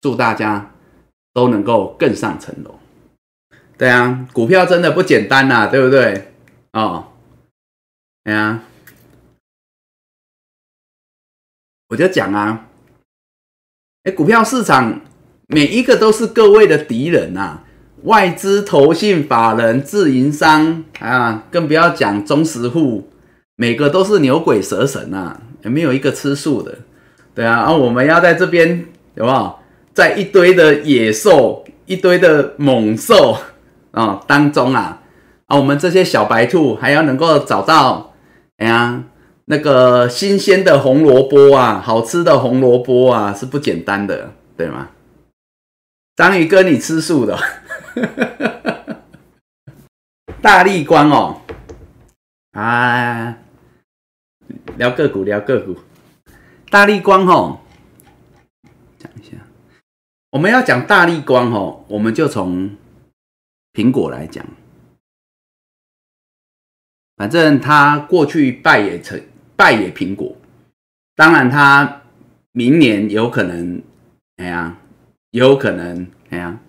祝大家都能够更上层楼。对啊，股票真的不简单呐，对不对？哦，对啊，我就讲啊，哎，股票市场。每一个都是各位的敌人呐，外资、投信、法人、自营商啊，更不要讲中实户，每个都是牛鬼蛇神呐，没有一个吃素的，对啊，而我们要在这边有没有，在一堆的野兽、一堆的猛兽啊当中啊，啊，我们这些小白兔还要能够找到，哎呀，那个新鲜的红萝卜啊，好吃的红萝卜啊，是不简单的，对吗？章鱼哥，你吃素的？大力光哦，啊，聊个股，聊个股。大力光哦，讲一下，我们要讲大力光哦，我们就从苹果来讲。反正他过去败也成败也苹果，当然他明年有可能，哎呀。有可能，哎呀，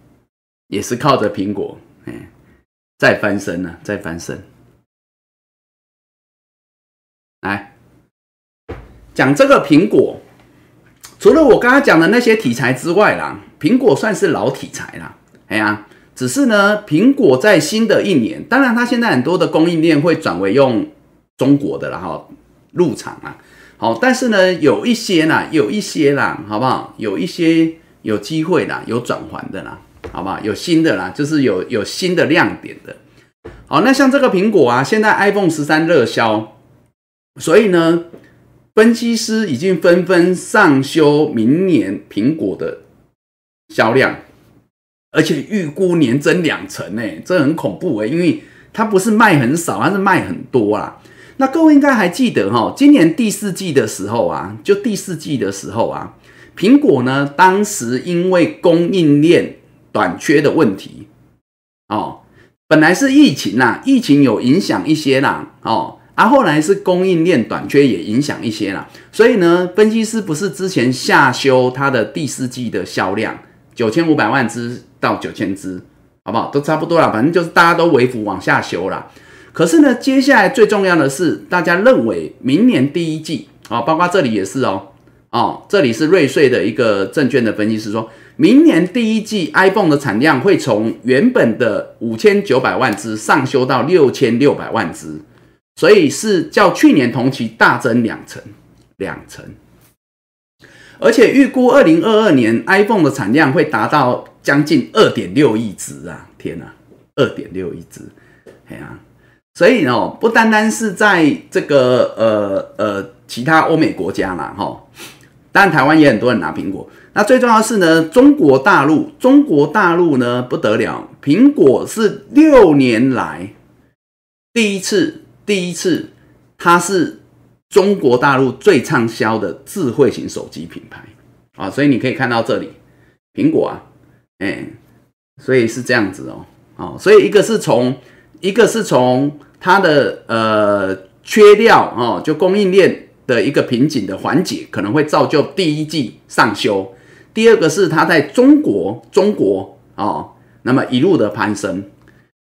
也是靠着苹果，哎，再翻身了，再翻身。来讲这个苹果，除了我刚刚讲的那些题材之外啦，苹果算是老题材啦，哎呀，只是呢，苹果在新的一年，当然它现在很多的供应链会转为用中国的了哈，入场啊，好，但是呢，有一些啦，有一些啦，好不好？有一些。有机会啦，有转环的啦，好不好？有新的啦，就是有有新的亮点的。好，那像这个苹果啊，现在 iPhone 十三热销，所以呢，分析师已经纷纷上修明年苹果的销量，而且预估年增两成诶，这很恐怖诶，因为它不是卖很少，它是卖很多啦。那各位应该还记得哈，今年第四季的时候啊，就第四季的时候啊。苹果呢，当时因为供应链短缺的问题，哦，本来是疫情啦，疫情有影响一些啦，哦，啊，后来是供应链短缺也影响一些啦，所以呢，分析师不是之前下修它的第四季的销量九千五百万只到九千只，好不好？都差不多啦，反正就是大家都微幅往下修啦。可是呢，接下来最重要的是，大家认为明年第一季啊，包括这里也是哦，哦，这里是瑞穗的一个证券的分析师说，明年第一季 iPhone 的产量会从原本的五千九百万只上修到六千六百万只，所以是较去年同期大增两成，两成。而且预估二零二二年 iPhone 的产量会达到将近二点六亿只啊！天哪，二点六亿只，哎呀！所以呢，不单单是在这个呃呃其他欧美国家啦，哈，当然台湾也很多人拿苹果。那最重要的是呢，中国大陆，中国大陆呢不得了，苹果是六年来第一次，第一次它是中国大陆最畅销的智慧型手机品牌啊，所以你可以看到这里，苹果啊，哎，所以是这样子哦，哦，所以一个是从。一个是从它的呃缺料哦，就供应链的一个瓶颈的缓解，可能会造就第一季上修。第二个是它在中国中国哦，那么一路的攀升。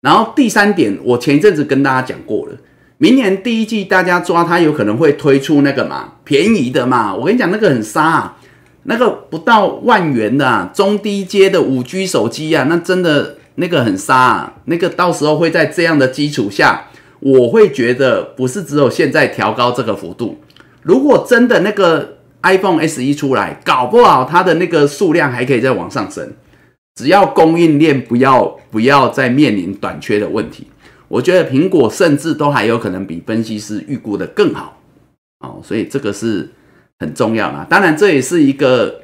然后第三点，我前一阵子跟大家讲过了，明年第一季大家抓它有可能会推出那个嘛便宜的嘛，我跟你讲那个很杀，啊，那个不到万元的中低阶的五 G 手机啊，那真的。那个很杀，啊，那个到时候会在这样的基础下，我会觉得不是只有现在调高这个幅度。如果真的那个 iPhone S e 出来，搞不好它的那个数量还可以再往上升。只要供应链不要不要再面临短缺的问题，我觉得苹果甚至都还有可能比分析师预估的更好哦。所以这个是很重要啦。当然这也是一个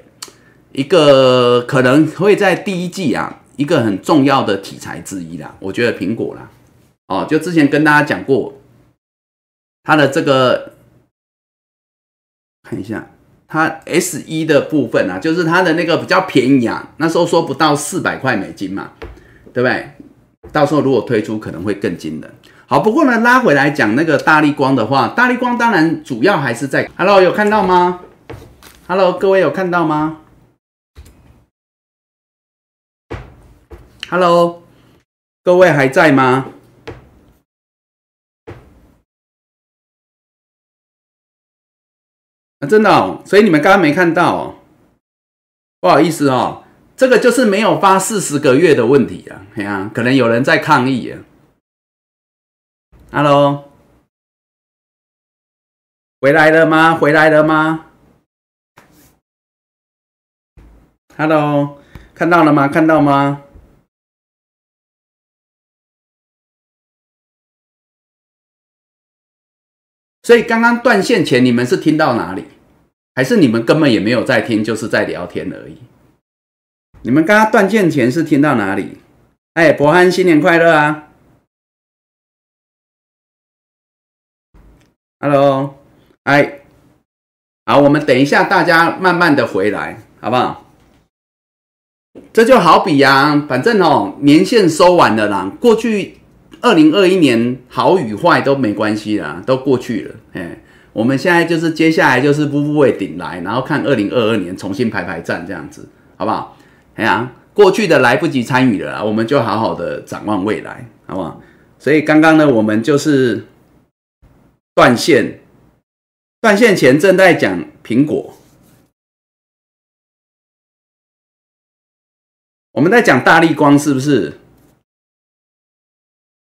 一个可能会在第一季啊。一个很重要的题材之一啦，我觉得苹果啦，哦，就之前跟大家讲过，它的这个看一下，它 S 一的部分啊，就是它的那个比较便宜啊，那时候说不到四百块美金嘛，对不对？到时候如果推出可能会更惊人。好，不过呢，拉回来讲那个大力光的话，大力光当然主要还是在，Hello 有看到吗？Hello 各位有看到吗？Hello，各位还在吗？啊，真的哦，所以你们刚刚没看到哦，不好意思哦，这个就是没有发四十个月的问题啊，哎呀，可能有人在抗议啊。Hello，回来了吗？回来了吗？Hello，看到了吗？看到吗？所以刚刚断线前，你们是听到哪里？还是你们根本也没有在听，就是在聊天而已？你们刚刚断线前是听到哪里？哎，博安新年快乐啊！Hello，哎，好，我们等一下，大家慢慢的回来，好不好？这就好比呀，反正哦，年限收完了啦，过去。二零二一年好与坏都没关系啦，都过去了。哎，我们现在就是接下来就是步步为顶来，然后看二零二二年重新排排站这样子，好不好？哎呀，过去的来不及参与了，我们就好好的展望未来，好不好？所以刚刚呢，我们就是断线，断线前正在讲苹果，我们在讲大力光是不是？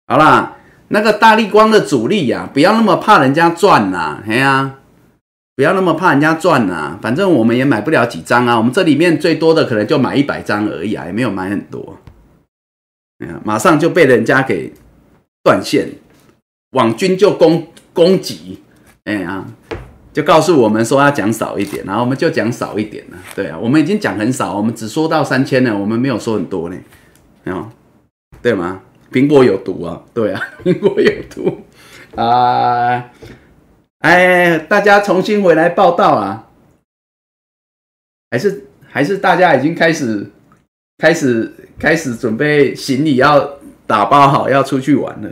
好啦，那个大力光的主力呀，不要那么怕人家赚呐，哎呀，不要那么怕人家赚呐，反正我们也买不了几张啊，我们这里面最多的可能就买一百张而已啊，也没有买很多。哎呀，马上就被人家给断线，网军就攻攻击，哎呀，就告诉我们说要讲少一点，然后我们就讲少一点了。对啊，我们已经讲很少，我们只说到三千了，我们没有说很多呢，有，对吗？苹果有毒啊！对啊，苹果有毒啊！哎，大家重新回来报道啊！还是还是大家已经开始开始开始准备行李要打包好要出去玩了。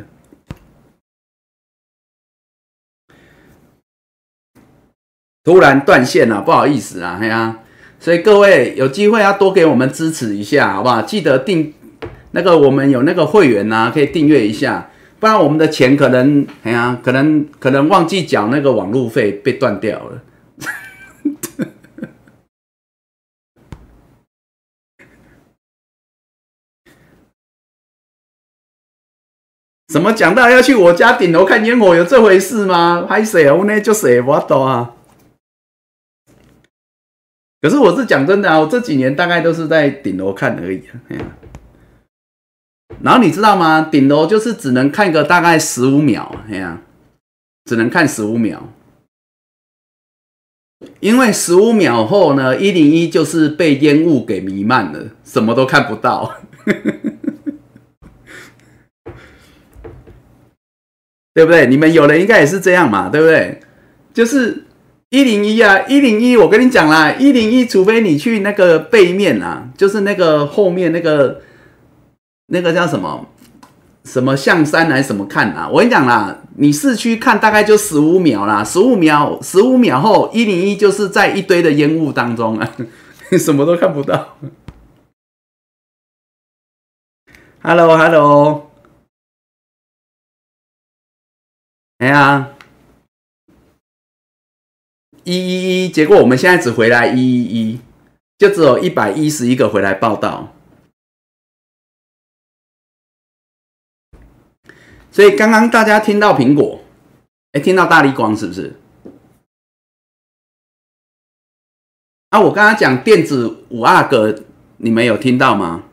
突然断线了，不好意思啊，哎呀，所以各位有机会要多给我们支持一下，好不好？记得订那个我们有那个会员呐，可以订阅一下，不然我们的钱可能，哎呀，可能可能忘记缴那个网路费被断掉了。怎么讲到要去我家顶楼看烟火，有这回事吗？拍谁我呢？就谁我懂啊。可是我是讲真的啊，我这几年大概都是在顶楼看而已啊。然后你知道吗？顶楼就是只能看个大概十五秒，哎呀，只能看十五秒，因为十五秒后呢，一零一就是被烟雾给弥漫了，什么都看不到。对不对？你们有人应该也是这样嘛，对不对？就是。一零一啊，一零一，我跟你讲啦，一零一，除非你去那个背面啊，就是那个后面那个那个叫什么什么象山来什么看啊？我跟你讲啦，你市区看大概就十五秒啦，十五秒，十五秒后一零一就是在一堆的烟雾当中啊，什么都看不到。Hello，Hello，哎呀。一一一，结果我们现在只回来一一一，就只有一百一十一个回来报道。所以刚刚大家听到苹果，哎，听到大力光是不是？啊，我刚刚讲电子五阿哥，你们有听到吗？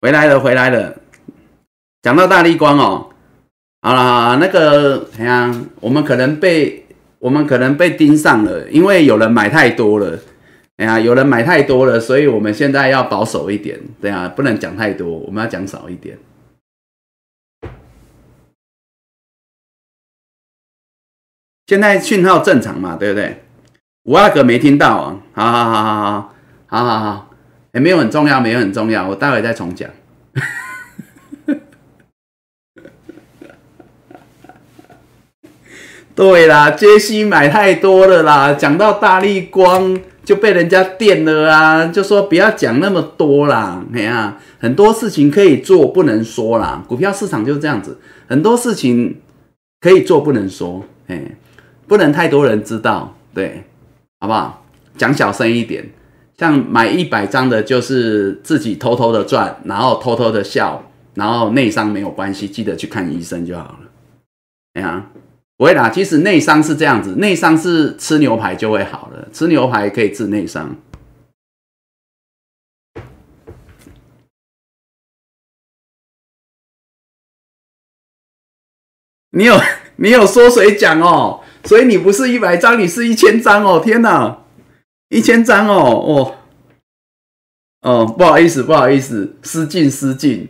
回来了，回来了。讲到大力光哦，好了，那个哎呀，我们可能被我们可能被盯上了，因为有人买太多了，哎呀有人买太多了所以我们现在要保守一点对啊不能讲太多我们要讲少一点。现在讯号正常嘛对不对？五阿哥没听到啊好好好好好好好好好也没有很重要没有很重要我待会再重讲。对啦杰西买太多了啦讲到大力光就被人家电了啊，就说不要讲那么多啦。哎呀，很多事情可以做，不能说啦。股票市场就是这样子，很多事情可以做，不能说，哎，不能太多人知道，对，好不好？讲小声一点，像买一百张的，就是自己偷偷的赚，然后偷偷的笑，然后内伤没有关系，记得去看医生就好了。哎呀。不会啦，其实内伤是这样子，内伤是吃牛排就会好了，吃牛排可以治内伤。你有你有缩水奖哦，所以你不是一百张，你是一千张哦！天哪，一千张哦哦哦，不好意思不好意思，失敬失敬。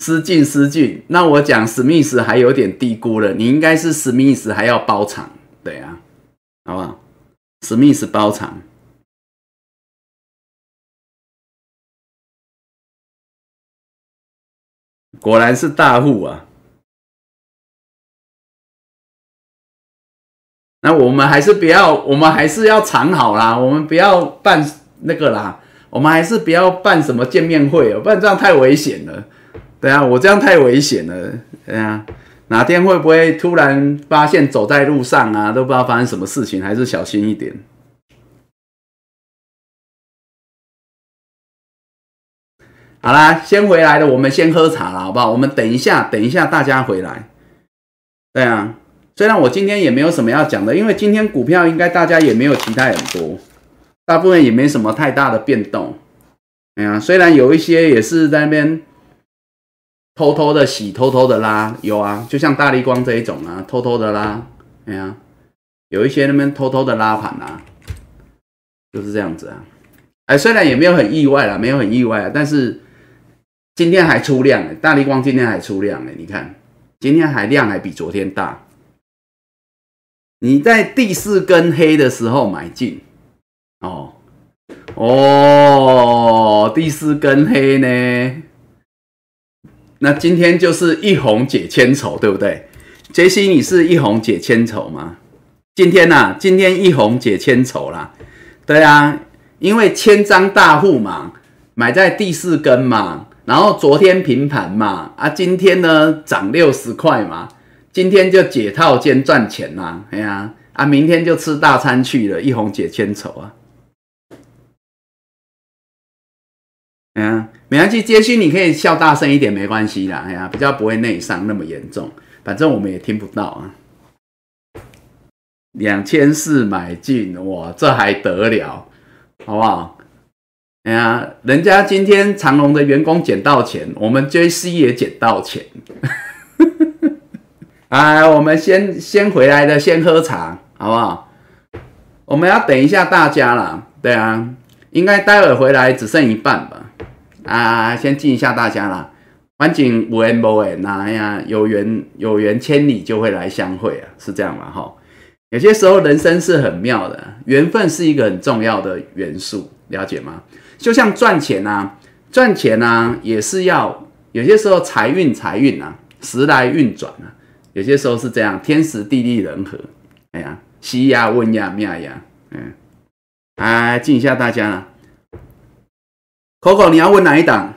失敬失敬，那我讲史密斯还有点低估了，你应该是史密斯还要包场，对啊，好不好？史密斯包场，果然是大户啊！那我们还是不要，我们还是要藏好啦，我们不要办那个啦，我们还是不要办什么见面会哦，不然这样太危险了。对啊，我这样太危险了。对啊，哪天会不会突然发现走在路上啊，都不知道发生什么事情，还是小心一点。好啦，先回来的，我们先喝茶了，好不好？我们等一下，等一下大家回来。对啊，虽然我今天也没有什么要讲的，因为今天股票应该大家也没有期待很多，大部分也没什么太大的变动。哎呀，虽然有一些也是在那边。偷偷的洗，偷偷的拉，有啊，就像大力光这一种啊，偷偷的拉，哎呀，有一些那边偷偷的拉盘啊，就是这样子啊，哎，虽然也没有很意外啦，没有很意外啊，但是今天还出量哎，大力光今天还出量哎，你看今天还量还比昨天大，你在第四根黑的时候买进哦，哦，第四根黑呢？那今天就是一红解千愁，对不对？杰西，你是一红解千愁吗？今天呐，今天一红解千愁啦。对啊，因为千张大户嘛，买在第四根嘛，然后昨天平盘嘛，啊，今天呢涨六十块嘛，今天就解套兼赚钱啦。哎呀，啊，明天就吃大餐去了，一红解千愁啊。哎呀，没关系，杰西，你可以笑大声一点，没关系啦。哎呀，比较不会内伤那么严重。反正我们也听不到啊。两千四买进，哇，这还得了，好不好？哎呀，人家今天长隆的员工捡到钱，我们 JC 也捡到钱。哎，我们先先回来的，先喝茶，好不好？我们要等一下大家了，对啊，应该待会回来只剩一半吧。啊，先敬一下大家啦。环境无缘无缘，那呀有缘有缘千里就会来相会啊，是这样嘛？哈，有些时候人生是很妙的，缘分是一个很重要的元素，了解吗？就像赚钱啊，赚钱啊也是要有些时候财运财运啊时来运转啊，有些时候是这样，天时地利人和，哎呀，西呀问呀妙呀，嗯，啊，敬一下大家了，Coco，你要问哪一档？